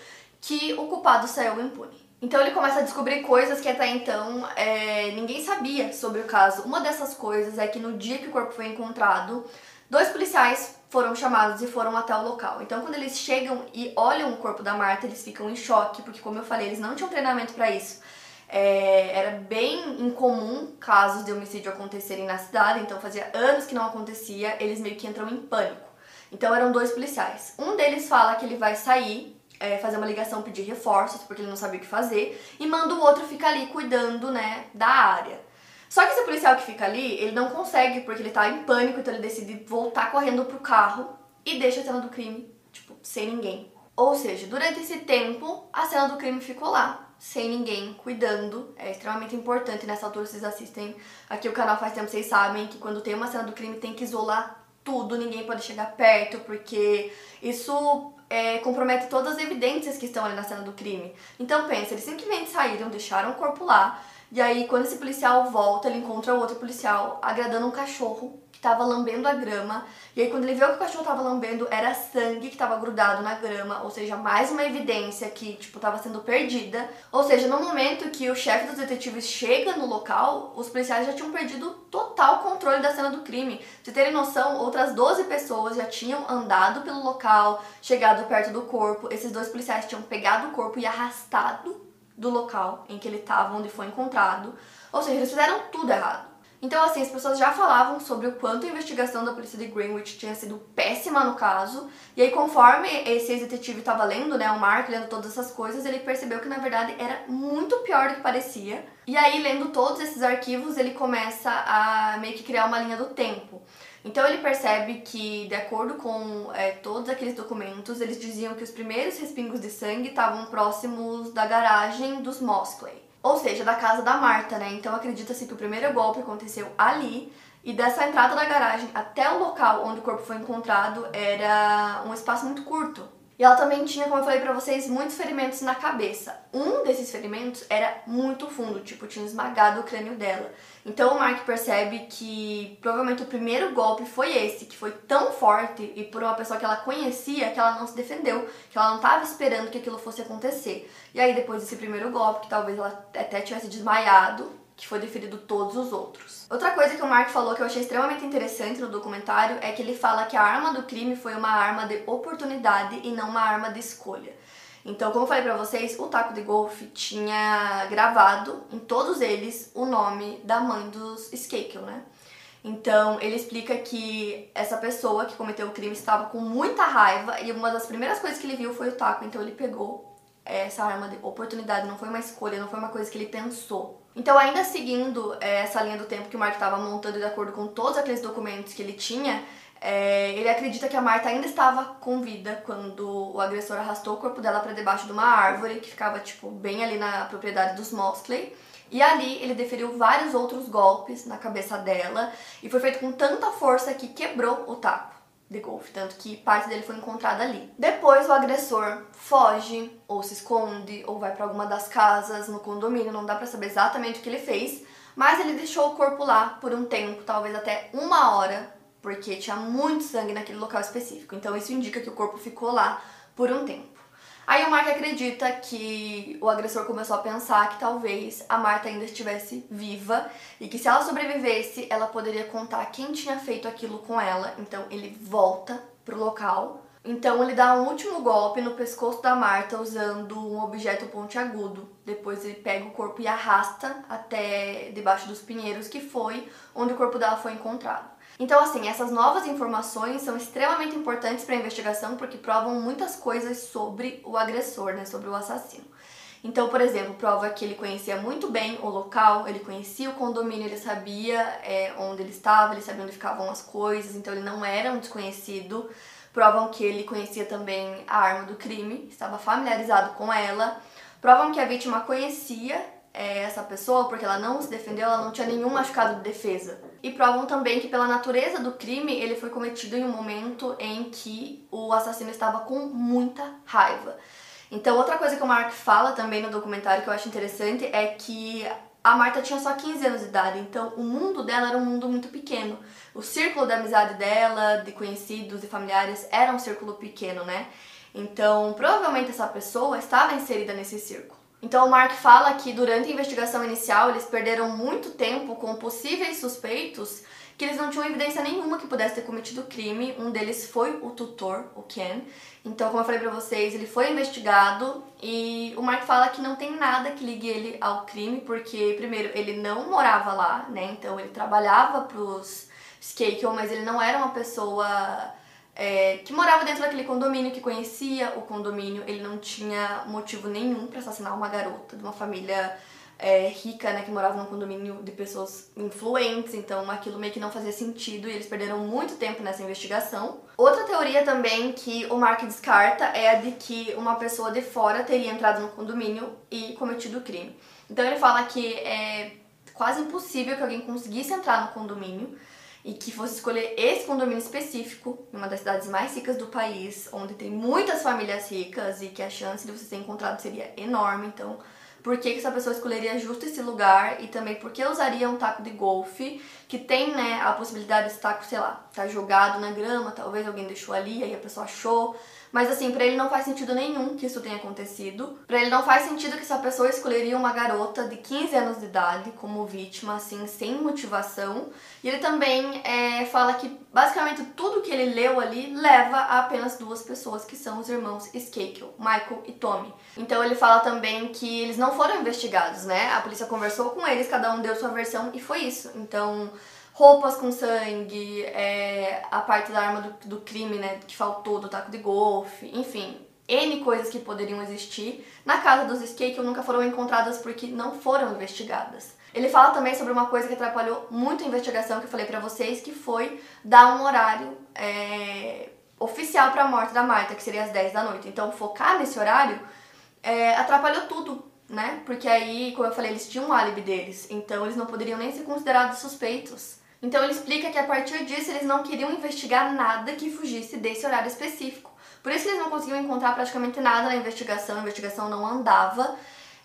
que o culpado saiu impune. Então ele começa a descobrir coisas que até então é, ninguém sabia sobre o caso. Uma dessas coisas é que no dia que o corpo foi encontrado, dois policiais foram chamados e foram até o local. Então, quando eles chegam e olham o corpo da Marta, eles ficam em choque, porque, como eu falei, eles não tinham treinamento para isso. É, era bem incomum casos de homicídio acontecerem na cidade, então fazia anos que não acontecia, eles meio que entram em pânico. Então, eram dois policiais. Um deles fala que ele vai sair, é, fazer uma ligação, pedir reforços, porque ele não sabia o que fazer, e manda o outro ficar ali cuidando né, da área. Só que esse policial que fica ali, ele não consegue porque ele tá em pânico, então ele decide voltar correndo pro carro e deixa a cena do crime, tipo, sem ninguém. Ou seja, durante esse tempo, a cena do crime ficou lá, sem ninguém, cuidando. É extremamente importante nessa altura vocês assistem aqui o canal faz tempo, vocês sabem que quando tem uma cena do crime tem que isolar tudo, ninguém pode chegar perto, porque isso é, compromete todas as evidências que estão ali na cena do crime. Então pensa, eles simplesmente saíram, deixaram o corpo lá, e aí, quando esse policial volta, ele encontra outro policial agradando um cachorro que tava lambendo a grama. E aí, quando ele viu que o cachorro tava lambendo, era sangue que tava grudado na grama, ou seja, mais uma evidência que, tipo, tava sendo perdida. Ou seja, no momento que o chefe dos detetives chega no local, os policiais já tinham perdido total controle da cena do crime. Pra vocês terem noção, outras 12 pessoas já tinham andado pelo local, chegado perto do corpo. Esses dois policiais tinham pegado o corpo e arrastado do local em que ele estava, onde foi encontrado. Ou seja, eles fizeram tudo errado. Então, assim, as pessoas já falavam sobre o quanto a investigação da polícia de Greenwich tinha sido péssima no caso. E aí, conforme esse ex-detetive estava lendo, né, o Mark lendo todas essas coisas, ele percebeu que na verdade era muito pior do que parecia. E aí, lendo todos esses arquivos, ele começa a meio que criar uma linha do tempo. Então ele percebe que, de acordo com é, todos aqueles documentos, eles diziam que os primeiros respingos de sangue estavam próximos da garagem dos Moscley, ou seja, da casa da Marta, né? Então acredita-se que o primeiro golpe aconteceu ali e dessa entrada da garagem até o local onde o corpo foi encontrado era um espaço muito curto. E ela também tinha, como eu falei pra vocês, muitos ferimentos na cabeça. Um desses ferimentos era muito fundo, tipo, tinha esmagado o crânio dela. Então o Mark percebe que provavelmente o primeiro golpe foi esse, que foi tão forte e por uma pessoa que ela conhecia que ela não se defendeu, que ela não estava esperando que aquilo fosse acontecer. E aí depois desse primeiro golpe, que talvez ela até tivesse desmaiado, que foi deferido todos os outros. Outra coisa que o Mark falou que eu achei extremamente interessante no documentário é que ele fala que a arma do crime foi uma arma de oportunidade e não uma arma de escolha. Então, como eu falei pra vocês, o taco de golfe tinha gravado em todos eles o nome da mãe dos Skakel, né? Então, ele explica que essa pessoa que cometeu o crime estava com muita raiva e uma das primeiras coisas que ele viu foi o taco, então ele pegou essa arma de oportunidade, não foi uma escolha, não foi uma coisa que ele pensou. Então, ainda seguindo é, essa linha do tempo que o Mark estava montando de acordo com todos aqueles documentos que ele tinha, é, ele acredita que a Marta ainda estava com vida quando o agressor arrastou o corpo dela para debaixo de uma árvore que ficava tipo bem ali na propriedade dos Mosley. E ali ele deferiu vários outros golpes na cabeça dela e foi feito com tanta força que quebrou o taco de golfe, tanto que parte dele foi encontrada ali. Depois o agressor foge ou se esconde ou vai para alguma das casas no condomínio, não dá para saber exatamente o que ele fez, mas ele deixou o corpo lá por um tempo, talvez até uma hora, porque tinha muito sangue naquele local específico. Então isso indica que o corpo ficou lá por um tempo. Aí o Mark acredita que o agressor começou a pensar que talvez a Marta ainda estivesse viva e que se ela sobrevivesse, ela poderia contar quem tinha feito aquilo com ela. Então ele volta pro local. Então ele dá um último golpe no pescoço da Marta usando um objeto pontiagudo. Depois ele pega o corpo e arrasta até debaixo dos pinheiros, que foi onde o corpo dela foi encontrado. Então, assim, essas novas informações são extremamente importantes para a investigação porque provam muitas coisas sobre o agressor, né, sobre o assassino. Então, por exemplo, prova que ele conhecia muito bem o local, ele conhecia o condomínio, ele sabia é, onde ele estava, ele sabia onde ficavam as coisas, então ele não era um desconhecido. Provam que ele conhecia também a arma do crime, estava familiarizado com ela. Provam que a vítima conhecia é, essa pessoa porque ela não se defendeu, ela não tinha nenhum machucado de defesa. E provam também que, pela natureza do crime, ele foi cometido em um momento em que o assassino estava com muita raiva. Então, outra coisa que o Mark fala também no documentário que eu acho interessante é que a Marta tinha só 15 anos de idade, então o mundo dela era um mundo muito pequeno. O círculo da amizade dela, de conhecidos e familiares, era um círculo pequeno, né? Então, provavelmente essa pessoa estava inserida nesse círculo. Então o Mark fala que durante a investigação inicial eles perderam muito tempo com possíveis suspeitos que eles não tinham evidência nenhuma que pudesse ter cometido crime. Um deles foi o tutor, o Ken. Então, como eu falei pra vocês, ele foi investigado e o Mark fala que não tem nada que ligue ele ao crime, porque, primeiro, ele não morava lá, né? Então, ele trabalhava pros Skakel, mas ele não era uma pessoa é, que morava dentro daquele condomínio, que conhecia o condomínio, ele não tinha motivo nenhum para assassinar uma garota de uma família é, rica, né, que morava num condomínio de pessoas influentes, então aquilo meio que não fazia sentido e eles perderam muito tempo nessa investigação. Outra teoria também que o Mark descarta é a de que uma pessoa de fora teria entrado no condomínio e cometido o crime. Então ele fala que é quase impossível que alguém conseguisse entrar no condomínio e que fosse escolher esse condomínio específico, em uma das cidades mais ricas do país, onde tem muitas famílias ricas e que a chance de você ser encontrado seria enorme. Então, por que, que essa pessoa escolheria justo esse lugar e também por que usaria um taco de golfe que tem, né, a possibilidade desse taco, sei lá, tá jogado na grama, talvez alguém deixou ali, aí a pessoa achou. Mas assim, para ele não faz sentido nenhum que isso tenha acontecido. Para ele não faz sentido que essa pessoa escolheria uma garota de 15 anos de idade como vítima, assim, sem motivação. E ele também é, fala que basicamente tudo que ele leu ali leva a apenas duas pessoas, que são os irmãos Skakel, Michael e Tommy. Então ele fala também que eles não foram investigados, né? A polícia conversou com eles, cada um deu sua versão e foi isso. Então roupas com sangue, é, a parte da arma do, do crime, né, que faltou, do taco de golfe, enfim, N coisas que poderiam existir na casa dos Skate nunca foram encontradas porque não foram investigadas. Ele fala também sobre uma coisa que atrapalhou muito a investigação que eu falei para vocês, que foi dar um horário é, oficial para a morte da Marta, que seria às 10 da noite. Então, focar nesse horário é, atrapalhou tudo, né? Porque aí, como eu falei, eles tinham um álibi deles, então eles não poderiam nem ser considerados suspeitos. Então ele explica que a partir disso eles não queriam investigar nada que fugisse desse horário específico. Por isso eles não conseguiam encontrar praticamente nada na investigação, a investigação não andava.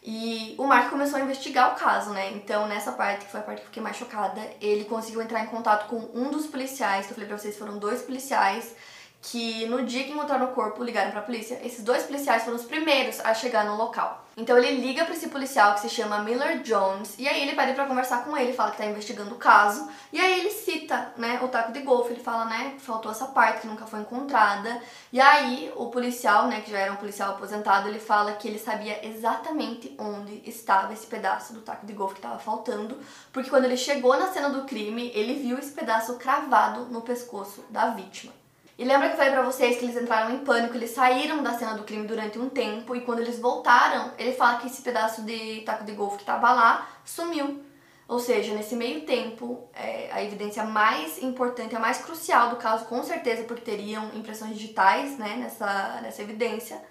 E o Mark começou a investigar o caso, né? Então, nessa parte, que foi a parte que eu fiquei mais chocada, ele conseguiu entrar em contato com um dos policiais, que eu falei pra vocês, foram dois policiais que no dia que encontraram o corpo ligaram para a polícia. Esses dois policiais foram os primeiros a chegar no local. Então ele liga para esse policial que se chama Miller Jones e aí ele pede para conversar com ele, fala que tá investigando o caso e aí ele cita, né, o taco de golfe, ele fala, né, faltou essa parte que nunca foi encontrada. E aí o policial, né, que já era um policial aposentado, ele fala que ele sabia exatamente onde estava esse pedaço do taco de golfe que estava faltando, porque quando ele chegou na cena do crime, ele viu esse pedaço cravado no pescoço da vítima. E lembra que eu falei pra vocês que eles entraram em pânico, eles saíram da cena do crime durante um tempo e quando eles voltaram, ele fala que esse pedaço de taco de golfe que tava lá sumiu. Ou seja, nesse meio tempo, é, a evidência mais importante, a mais crucial do caso, com certeza, porque teriam impressões digitais né, nessa, nessa evidência,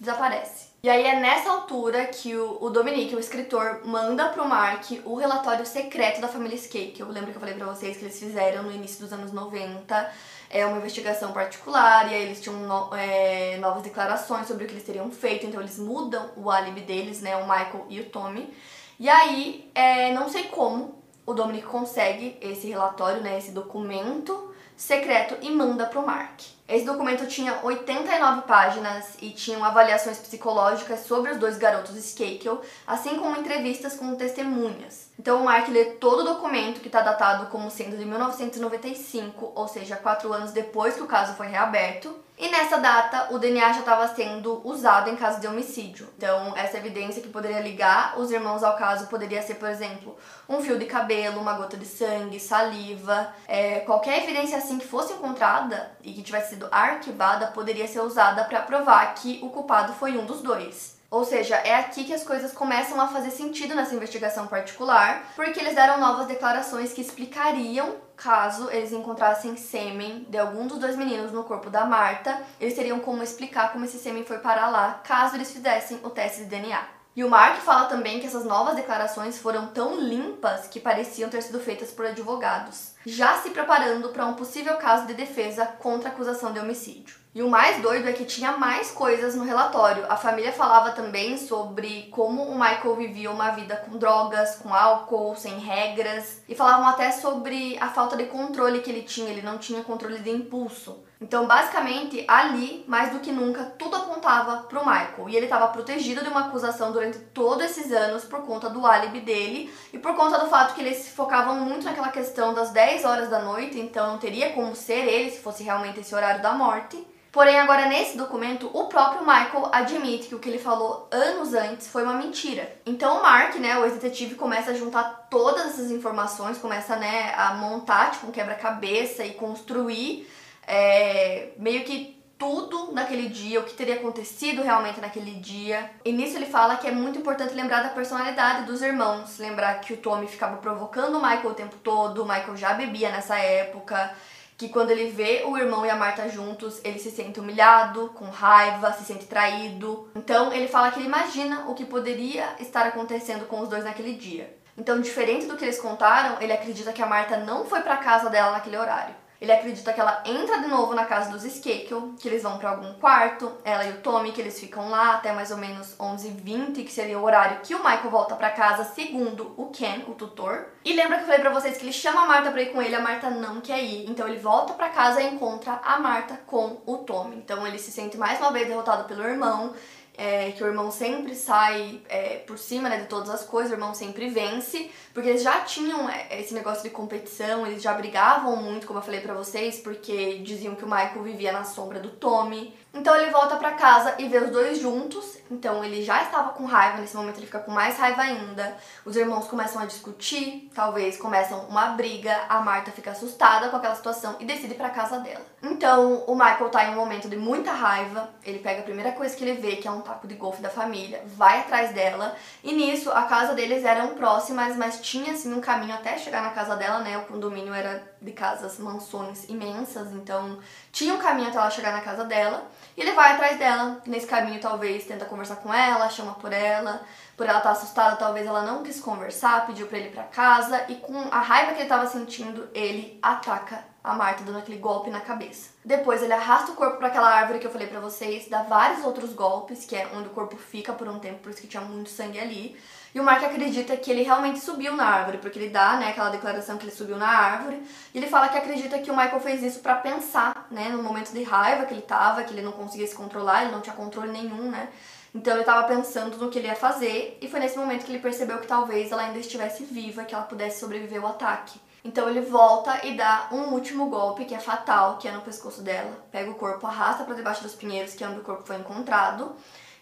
desaparece. E aí é nessa altura que o, o Dominique, o escritor, manda pro Mark o relatório secreto da família Skate, que eu lembro que eu falei pra vocês que eles fizeram no início dos anos 90 é uma investigação particular, e aí eles tinham no, é, novas declarações sobre o que eles teriam feito, então eles mudam o álibi deles, né, o Michael e o Tommy. E aí, é, não sei como o Dominic consegue esse relatório, né, esse documento secreto e manda pro Mark. Esse documento tinha 89 páginas e tinham avaliações psicológicas sobre os dois garotos Skakel, assim como entrevistas com testemunhas. Então o Mark lê todo o documento que está datado como sendo de 1995, ou seja, quatro anos depois que o caso foi reaberto, e nessa data, o DNA já estava sendo usado em caso de homicídio. Então, essa evidência que poderia ligar os irmãos ao caso poderia ser, por exemplo, um fio de cabelo, uma gota de sangue, saliva. É, qualquer evidência assim que fosse encontrada e que tivesse sido arquivada poderia ser usada para provar que o culpado foi um dos dois. Ou seja, é aqui que as coisas começam a fazer sentido nessa investigação particular, porque eles deram novas declarações que explicariam caso eles encontrassem sêmen de algum dos dois meninos no corpo da Marta, eles teriam como explicar como esse sêmen foi parar lá, caso eles fizessem o teste de DNA. E o Mark fala também que essas novas declarações foram tão limpas que pareciam ter sido feitas por advogados, já se preparando para um possível caso de defesa contra acusação de homicídio. E o mais doido é que tinha mais coisas no relatório. A família falava também sobre como o Michael vivia uma vida com drogas, com álcool, sem regras. E falavam até sobre a falta de controle que ele tinha. Ele não tinha controle de impulso. Então, basicamente, ali, mais do que nunca, tudo apontava pro Michael. E ele estava protegido de uma acusação durante todos esses anos por conta do álibi dele e por conta do fato que eles se focavam muito naquela questão das 10 horas da noite, então não teria como ser ele se fosse realmente esse horário da morte. Porém, agora nesse documento, o próprio Michael admite que o que ele falou anos antes foi uma mentira. Então o Mark, né, o ex-detetive, começa a juntar todas essas informações, começa, né, a montar, tipo, um quebra-cabeça e construir é, meio que tudo naquele dia, o que teria acontecido realmente naquele dia. E nisso ele fala que é muito importante lembrar da personalidade dos irmãos, lembrar que o Tommy ficava provocando o Michael o tempo todo, o Michael já bebia nessa época que quando ele vê o irmão e a Marta juntos, ele se sente humilhado, com raiva, se sente traído. Então ele fala que ele imagina o que poderia estar acontecendo com os dois naquele dia. Então, diferente do que eles contaram, ele acredita que a Marta não foi para casa dela naquele horário. Ele acredita que ela entra de novo na casa dos Skakel, que eles vão para algum quarto, ela e o Tommy, que eles ficam lá até mais ou menos 11h20, que seria o horário que o Michael volta para casa, segundo o Ken, o tutor. E lembra que eu falei pra vocês que ele chama a Marta pra ir com ele, a Marta não quer ir. Então ele volta para casa e encontra a Marta com o Tommy. Então ele se sente mais uma vez derrotado pelo irmão é, que o irmão sempre sai é, por cima né, de todas as coisas, o irmão sempre vence, porque eles já tinham é, esse negócio de competição, eles já brigavam muito, como eu falei pra vocês, porque diziam que o Michael vivia na sombra do Tommy. Então ele volta para casa e vê os dois juntos. Então ele já estava com raiva, nesse momento ele fica com mais raiva ainda. Os irmãos começam a discutir, talvez começam uma briga. A Marta fica assustada com aquela situação e decide para casa dela. Então o Michael tá em um momento de muita raiva. Ele pega a primeira coisa que ele vê, que é um taco de golfe da família, vai atrás dela. E nisso a casa deles eram próximas, mas tinha assim um caminho até chegar na casa dela, né? O condomínio era de casas, mansões imensas, então tinha um caminho até ela chegar na casa dela. E ele vai atrás dela. Nesse caminho, talvez tenta conversar com ela, chama por ela. Por ela estar tá assustada, talvez ela não quis conversar, pediu para ele ir para casa. E com a raiva que ele estava sentindo, ele ataca a Marta, dando aquele golpe na cabeça. Depois ele arrasta o corpo para aquela árvore que eu falei para vocês, dá vários outros golpes, que é onde o corpo fica por um tempo, por isso que tinha muito sangue ali. E o Mark acredita que ele realmente subiu na árvore, porque ele dá, né, aquela declaração que ele subiu na árvore. E ele fala que acredita que o Michael fez isso para pensar, né, no momento de raiva que ele tava, que ele não conseguia se controlar, ele não tinha controle nenhum, né? Então ele estava pensando no que ele ia fazer e foi nesse momento que ele percebeu que talvez ela ainda estivesse viva, que ela pudesse sobreviver ao ataque. Então ele volta e dá um último golpe que é fatal, que é no pescoço dela. Pega o corpo, arrasta para debaixo dos pinheiros, que é onde o corpo foi encontrado.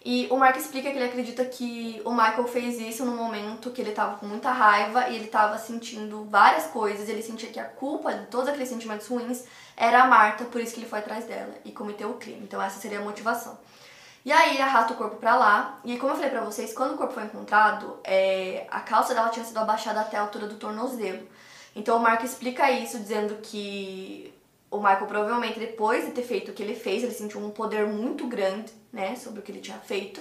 E o Mark explica que ele acredita que o Michael fez isso no momento que ele estava com muita raiva e ele estava sentindo várias coisas. Ele sentia que a culpa de todos aqueles sentimentos ruins era a Marta, por isso que ele foi atrás dela e cometeu o crime. Então essa seria a motivação. E aí ele arrasta o corpo pra lá. E como eu falei pra vocês, quando o corpo foi encontrado, é, a calça dela tinha sido abaixada até a altura do tornozelo. Então o Mark explica isso, dizendo que o Michael provavelmente depois de ter feito o que ele fez, ele sentiu um poder muito grande, né, sobre o que ele tinha feito.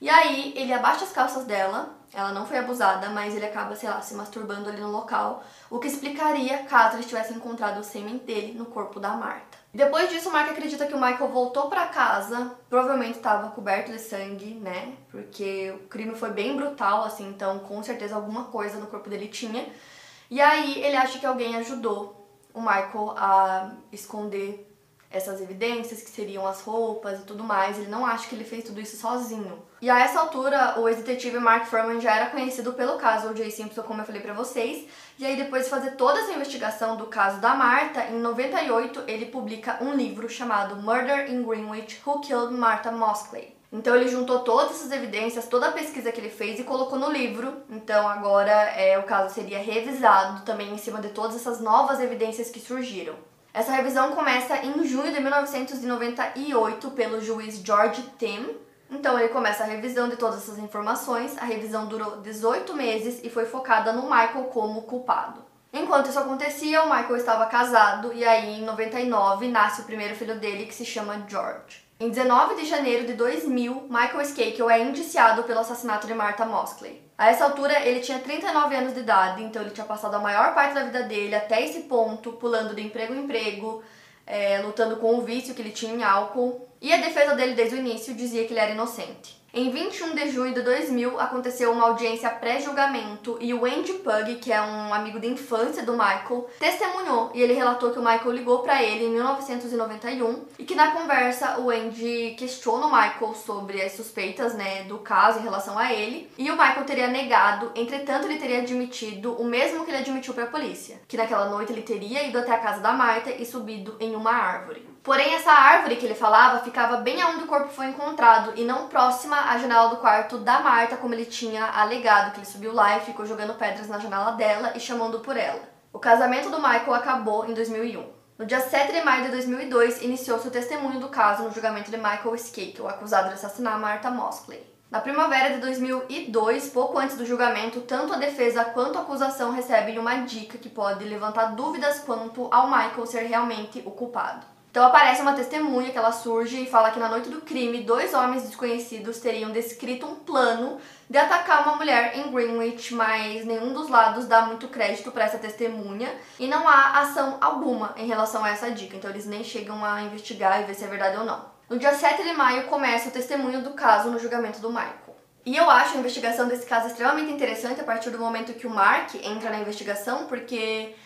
E aí ele abaixa as calças dela, ela não foi abusada, mas ele acaba, sei lá, se masturbando ali no local, o que explicaria caso ele tivesse encontrado o sêmen dele no corpo da Marta. Depois disso, o Mark acredita que o Michael voltou para casa, provavelmente estava coberto de sangue, né? Porque o crime foi bem brutal, assim, então com certeza alguma coisa no corpo dele tinha. E aí ele acha que alguém ajudou o Michael a esconder essas evidências, que seriam as roupas e tudo mais. Ele não acha que ele fez tudo isso sozinho. E a essa altura, o ex-detetive Mark Furman já era conhecido pelo caso O.J. Simpson, como eu falei pra vocês. E aí, depois de fazer toda essa investigação do caso da Martha, em 98 ele publica um livro chamado Murder in Greenwich: Who Killed Martha Moskley. Então ele juntou todas essas evidências, toda a pesquisa que ele fez e colocou no livro. Então agora é, o caso seria revisado também em cima de todas essas novas evidências que surgiram. Essa revisão começa em junho de 1998 pelo juiz George Tim. Então ele começa a revisão de todas essas informações. A revisão durou 18 meses e foi focada no Michael como culpado. Enquanto isso acontecia, o Michael estava casado e aí em 99 nasce o primeiro filho dele que se chama George. Em 19 de janeiro de 2000, Michael Skakel é indiciado pelo assassinato de Martha Moskley. A essa altura, ele tinha 39 anos de idade, então ele tinha passado a maior parte da vida dele até esse ponto, pulando de emprego em emprego, é, lutando com o vício que ele tinha em álcool. E a defesa dele desde o início dizia que ele era inocente. Em 21 de junho de 2000, aconteceu uma audiência pré-julgamento e o Andy Pug, que é um amigo de infância do Michael, testemunhou e ele relatou que o Michael ligou para ele em 1991 e que na conversa o Andy questiona o Michael sobre as suspeitas, né, do caso em relação a ele, e o Michael teria negado, entretanto ele teria admitido o mesmo que ele admitiu para a polícia, que naquela noite ele teria ido até a casa da Marta e subido em uma árvore. Porém, essa árvore que ele falava ficava bem aonde o corpo foi encontrado e não próxima à janela do quarto da Marta, como ele tinha alegado, que ele subiu lá e ficou jogando pedras na janela dela e chamando por ela. O casamento do Michael acabou em 2001. No dia 7 de maio de 2002, iniciou-se o testemunho do caso no julgamento de Michael Skakel, acusado de assassinar Martha Moskley. Na primavera de 2002, pouco antes do julgamento, tanto a defesa quanto a acusação recebem uma dica que pode levantar dúvidas quanto ao Michael ser realmente o culpado. Então aparece uma testemunha que ela surge e fala que na noite do crime, dois homens desconhecidos teriam descrito um plano de atacar uma mulher em Greenwich, mas nenhum dos lados dá muito crédito para essa testemunha e não há ação alguma em relação a essa dica, então eles nem chegam a investigar e ver se é verdade ou não. No dia 7 de maio começa o testemunho do caso no julgamento do Michael. E eu acho a investigação desse caso extremamente interessante a partir do momento que o Mark entra na investigação, porque,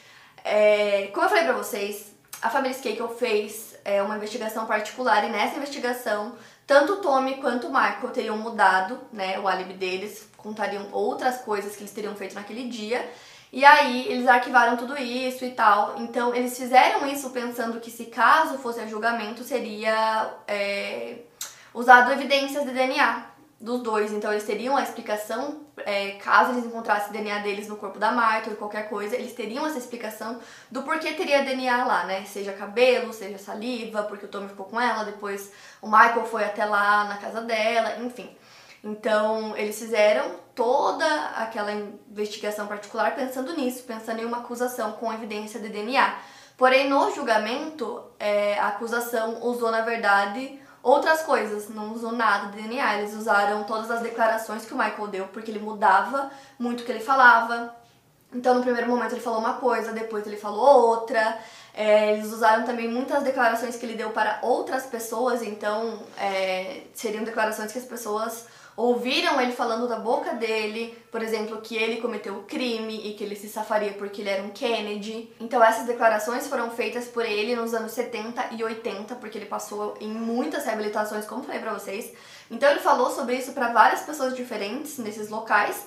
é, como eu falei pra vocês, a família Skakel fez é, uma investigação particular e nessa investigação tanto o Tommy quanto o Michael teriam mudado né, o álibi deles, contariam outras coisas que eles teriam feito naquele dia. E aí eles arquivaram tudo isso e tal. Então eles fizeram isso pensando que se caso fosse a julgamento seria é, usado evidências de DNA dos dois. Então eles teriam a explicação, é, caso eles encontrassem DNA deles no corpo da Marta ou qualquer coisa, eles teriam essa explicação do porquê teria DNA lá, né? Seja cabelo, seja saliva, porque o Tommy ficou com ela, depois o Michael foi até lá na casa dela, enfim. Então eles fizeram toda aquela investigação particular pensando nisso, pensando em uma acusação com evidência de DNA. Porém, no julgamento, é, a acusação usou, na verdade, outras coisas, não usou nada de DNA. Eles usaram todas as declarações que o Michael deu, porque ele mudava muito o que ele falava. Então, no primeiro momento, ele falou uma coisa, depois ele falou outra. É, eles usaram também muitas declarações que ele deu para outras pessoas, então é, seriam declarações que as pessoas ouviram ele falando da boca dele, por exemplo, que ele cometeu o crime e que ele se safaria porque ele era um Kennedy. Então essas declarações foram feitas por ele nos anos 70 e 80, porque ele passou em muitas reabilitações, como falei para vocês. Então ele falou sobre isso para várias pessoas diferentes nesses locais.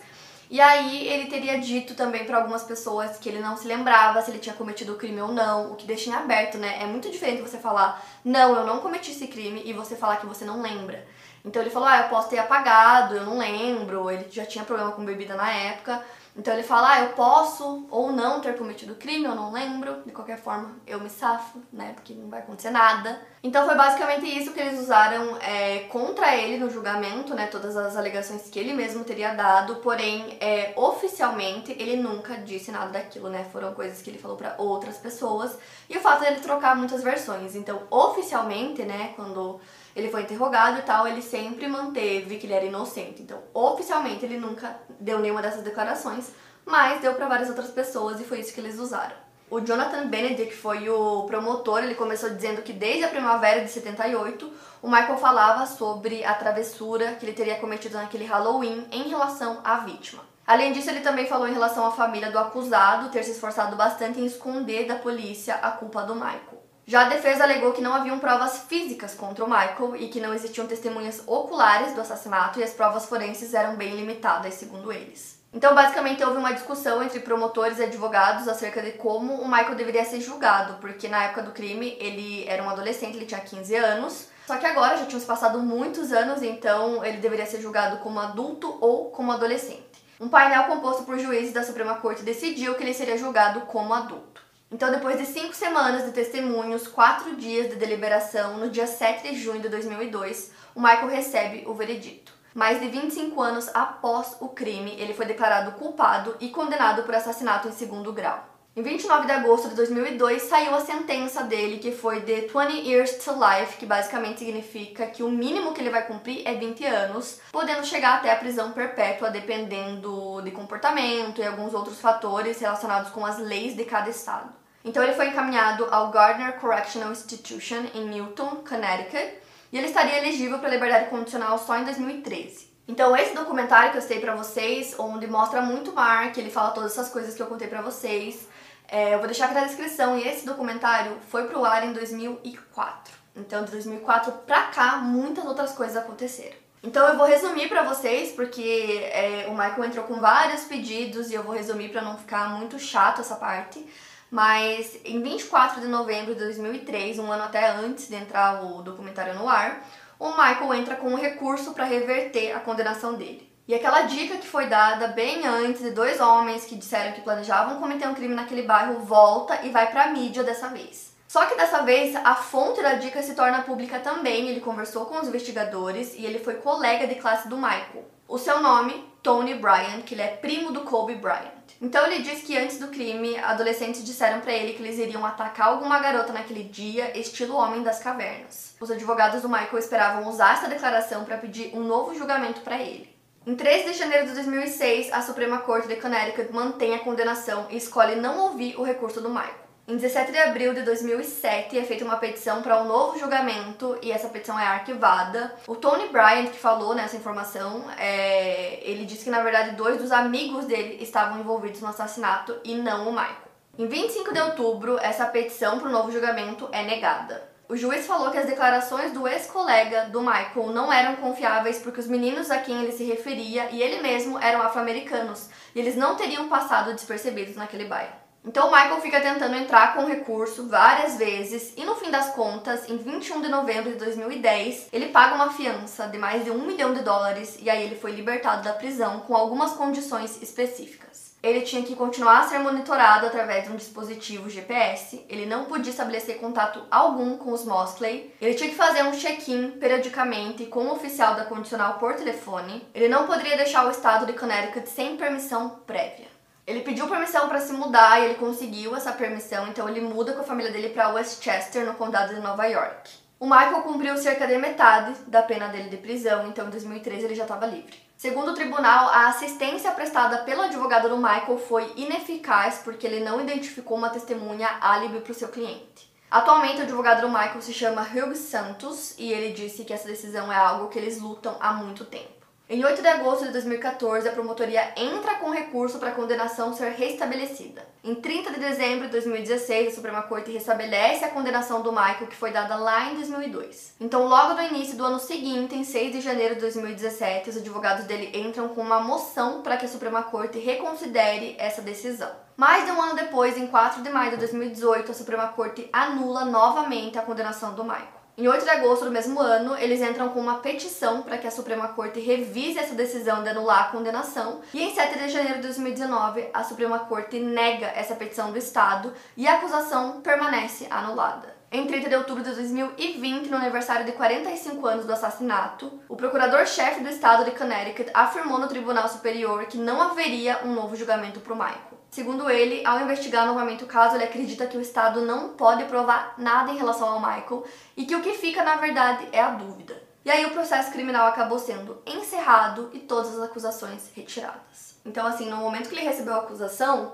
E aí ele teria dito também para algumas pessoas que ele não se lembrava se ele tinha cometido o crime ou não, o que deixa em aberto, né? É muito diferente você falar, não, eu não cometi esse crime, e você falar que você não lembra. Então ele falou: Ah, eu posso ter apagado, eu não lembro. Ele já tinha problema com bebida na época. Então ele fala: Ah, eu posso ou não ter cometido crime, eu não lembro. De qualquer forma, eu me safo, né? Porque não vai acontecer nada. Então foi basicamente isso que eles usaram é, contra ele no julgamento, né? Todas as alegações que ele mesmo teria dado. Porém, é, oficialmente, ele nunca disse nada daquilo, né? Foram coisas que ele falou para outras pessoas. E o fato dele trocar muitas versões. Então, oficialmente, né? Quando ele foi interrogado e tal, ele sempre manteve que ele era inocente. Então, oficialmente, ele nunca deu nenhuma dessas declarações, mas deu para várias outras pessoas e foi isso que eles usaram. O Jonathan Benedict, foi o promotor, ele começou dizendo que desde a primavera de 78, o Michael falava sobre a travessura que ele teria cometido naquele Halloween em relação à vítima. Além disso, ele também falou em relação à família do acusado ter se esforçado bastante em esconder da polícia a culpa do Michael. Já a defesa alegou que não haviam provas físicas contra o Michael e que não existiam testemunhas oculares do assassinato e as provas forenses eram bem limitadas, segundo eles. Então, basicamente, houve uma discussão entre promotores e advogados acerca de como o Michael deveria ser julgado, porque na época do crime ele era um adolescente, ele tinha 15 anos, só que agora já tinham passado muitos anos, então ele deveria ser julgado como adulto ou como adolescente. Um painel composto por juízes da Suprema Corte decidiu que ele seria julgado como adulto. Então, depois de cinco semanas de testemunhos, quatro dias de deliberação, no dia 7 de junho de 2002, o Michael recebe o veredito. Mais de 25 anos após o crime, ele foi declarado culpado e condenado por assassinato em segundo grau. Em 29 de agosto de 2002 saiu a sentença dele, que foi de 20 years to life, que basicamente significa que o mínimo que ele vai cumprir é 20 anos, podendo chegar até a prisão perpétua dependendo de comportamento e alguns outros fatores relacionados com as leis de cada estado. Então ele foi encaminhado ao Gardner Correctional Institution em Newton, Connecticut, e ele estaria elegível para liberdade condicional só em 2013. Então esse documentário que eu citei para vocês, onde mostra muito Mark, ele fala todas essas coisas que eu contei para vocês, é, eu vou deixar aqui na descrição. E esse documentário foi pro ar em 2004. Então, de 2004 pra cá, muitas outras coisas aconteceram. Então eu vou resumir para vocês, porque é, o Michael entrou com vários pedidos e eu vou resumir para não ficar muito chato essa parte. Mas em 24 de novembro de 2003, um ano até antes de entrar o documentário no ar, o Michael entra com um recurso para reverter a condenação dele. E aquela dica que foi dada bem antes de dois homens que disseram que planejavam cometer um crime naquele bairro volta e vai para a mídia dessa vez. Só que dessa vez a fonte da dica se torna pública também. Ele conversou com os investigadores e ele foi colega de classe do Michael. O seu nome, Tony Bryant, que ele é primo do Kobe Bryant. Então ele diz que antes do crime, adolescentes disseram para ele que eles iriam atacar alguma garota naquele dia, estilo Homem das Cavernas. Os advogados do Michael esperavam usar essa declaração para pedir um novo julgamento para ele. Em 13 de janeiro de 2006, a Suprema Corte de Connecticut mantém a condenação e escolhe não ouvir o recurso do Michael. Em 17 de abril de 2007 é feita uma petição para um novo julgamento e essa petição é arquivada. O Tony Bryant, que falou nessa informação, é... ele disse que na verdade dois dos amigos dele estavam envolvidos no assassinato e não o Michael. Em 25 de outubro, essa petição para o novo julgamento é negada. O juiz falou que as declarações do ex-colega do Michael não eram confiáveis porque os meninos a quem ele se referia e ele mesmo eram afro-americanos e eles não teriam passado despercebidos naquele bairro. Então o Michael fica tentando entrar com recurso várias vezes e no fim das contas, em 21 de novembro de 2010, ele paga uma fiança de mais de um milhão de dólares e aí ele foi libertado da prisão com algumas condições específicas ele tinha que continuar a ser monitorado através de um dispositivo GPS, ele não podia estabelecer contato algum com os Mosley, ele tinha que fazer um check-in periodicamente com o oficial da condicional por telefone, ele não poderia deixar o estado de Connecticut sem permissão prévia. Ele pediu permissão para se mudar e ele conseguiu essa permissão, então ele muda com a família dele para Westchester, no condado de Nova York. O Michael cumpriu cerca de metade da pena dele de prisão, então em 2013 ele já estava livre. Segundo o tribunal, a assistência prestada pelo advogado do Michael foi ineficaz porque ele não identificou uma testemunha álibi para o seu cliente. Atualmente, o advogado do Michael se chama Hugh Santos e ele disse que essa decisão é algo que eles lutam há muito tempo. Em 8 de agosto de 2014, a promotoria entra com recurso para a condenação ser restabelecida. Em 30 de dezembro de 2016, a Suprema Corte restabelece a condenação do Michael que foi dada lá em 2002. Então, logo no início do ano seguinte, em 6 de janeiro de 2017, os advogados dele entram com uma moção para que a Suprema Corte reconsidere essa decisão. Mais de um ano depois, em 4 de maio de 2018, a Suprema Corte anula novamente a condenação do Michael. Em 8 de agosto do mesmo ano, eles entram com uma petição para que a Suprema Corte revise essa decisão de anular a condenação, e em 7 de janeiro de 2019, a Suprema Corte nega essa petição do Estado e a acusação permanece anulada. Em 30 de outubro de 2020, no aniversário de 45 anos do assassinato, o procurador-chefe do estado de Connecticut afirmou no Tribunal Superior que não haveria um novo julgamento para o Michael. Segundo ele, ao investigar novamente o caso, ele acredita que o Estado não pode provar nada em relação ao Michael e que o que fica, na verdade, é a dúvida. E aí o processo criminal acabou sendo encerrado e todas as acusações retiradas. Então, assim, no momento que ele recebeu a acusação,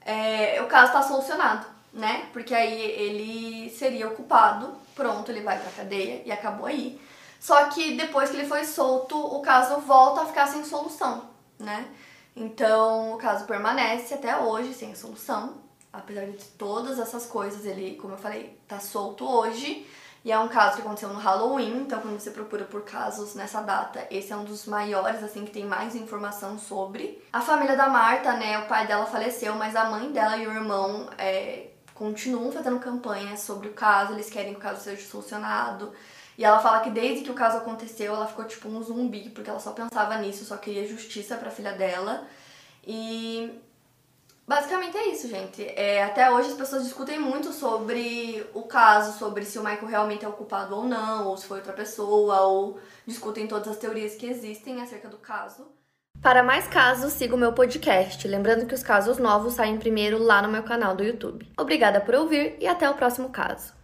é, o caso está solucionado, né? Porque aí ele seria o culpado, pronto, ele vai pra cadeia e acabou aí. Só que depois que ele foi solto, o caso volta a ficar sem solução, né? Então, o caso permanece até hoje sem solução. Apesar de todas essas coisas, ele, como eu falei, tá solto hoje. E é um caso que aconteceu no Halloween, então quando você procura por casos nessa data, esse é um dos maiores, assim, que tem mais informação sobre. A família da Marta, né, o pai dela faleceu, mas a mãe dela e o irmão é, continuam fazendo campanhas sobre o caso, eles querem que o caso seja solucionado. E ela fala que desde que o caso aconteceu, ela ficou tipo um zumbi, porque ela só pensava nisso, só queria justiça pra filha dela. E basicamente é isso, gente. É, até hoje as pessoas discutem muito sobre o caso, sobre se o Michael realmente é o culpado ou não, ou se foi outra pessoa, ou discutem todas as teorias que existem acerca do caso. Para mais casos, siga o meu podcast. Lembrando que os casos novos saem primeiro lá no meu canal do YouTube. Obrigada por ouvir e até o próximo caso.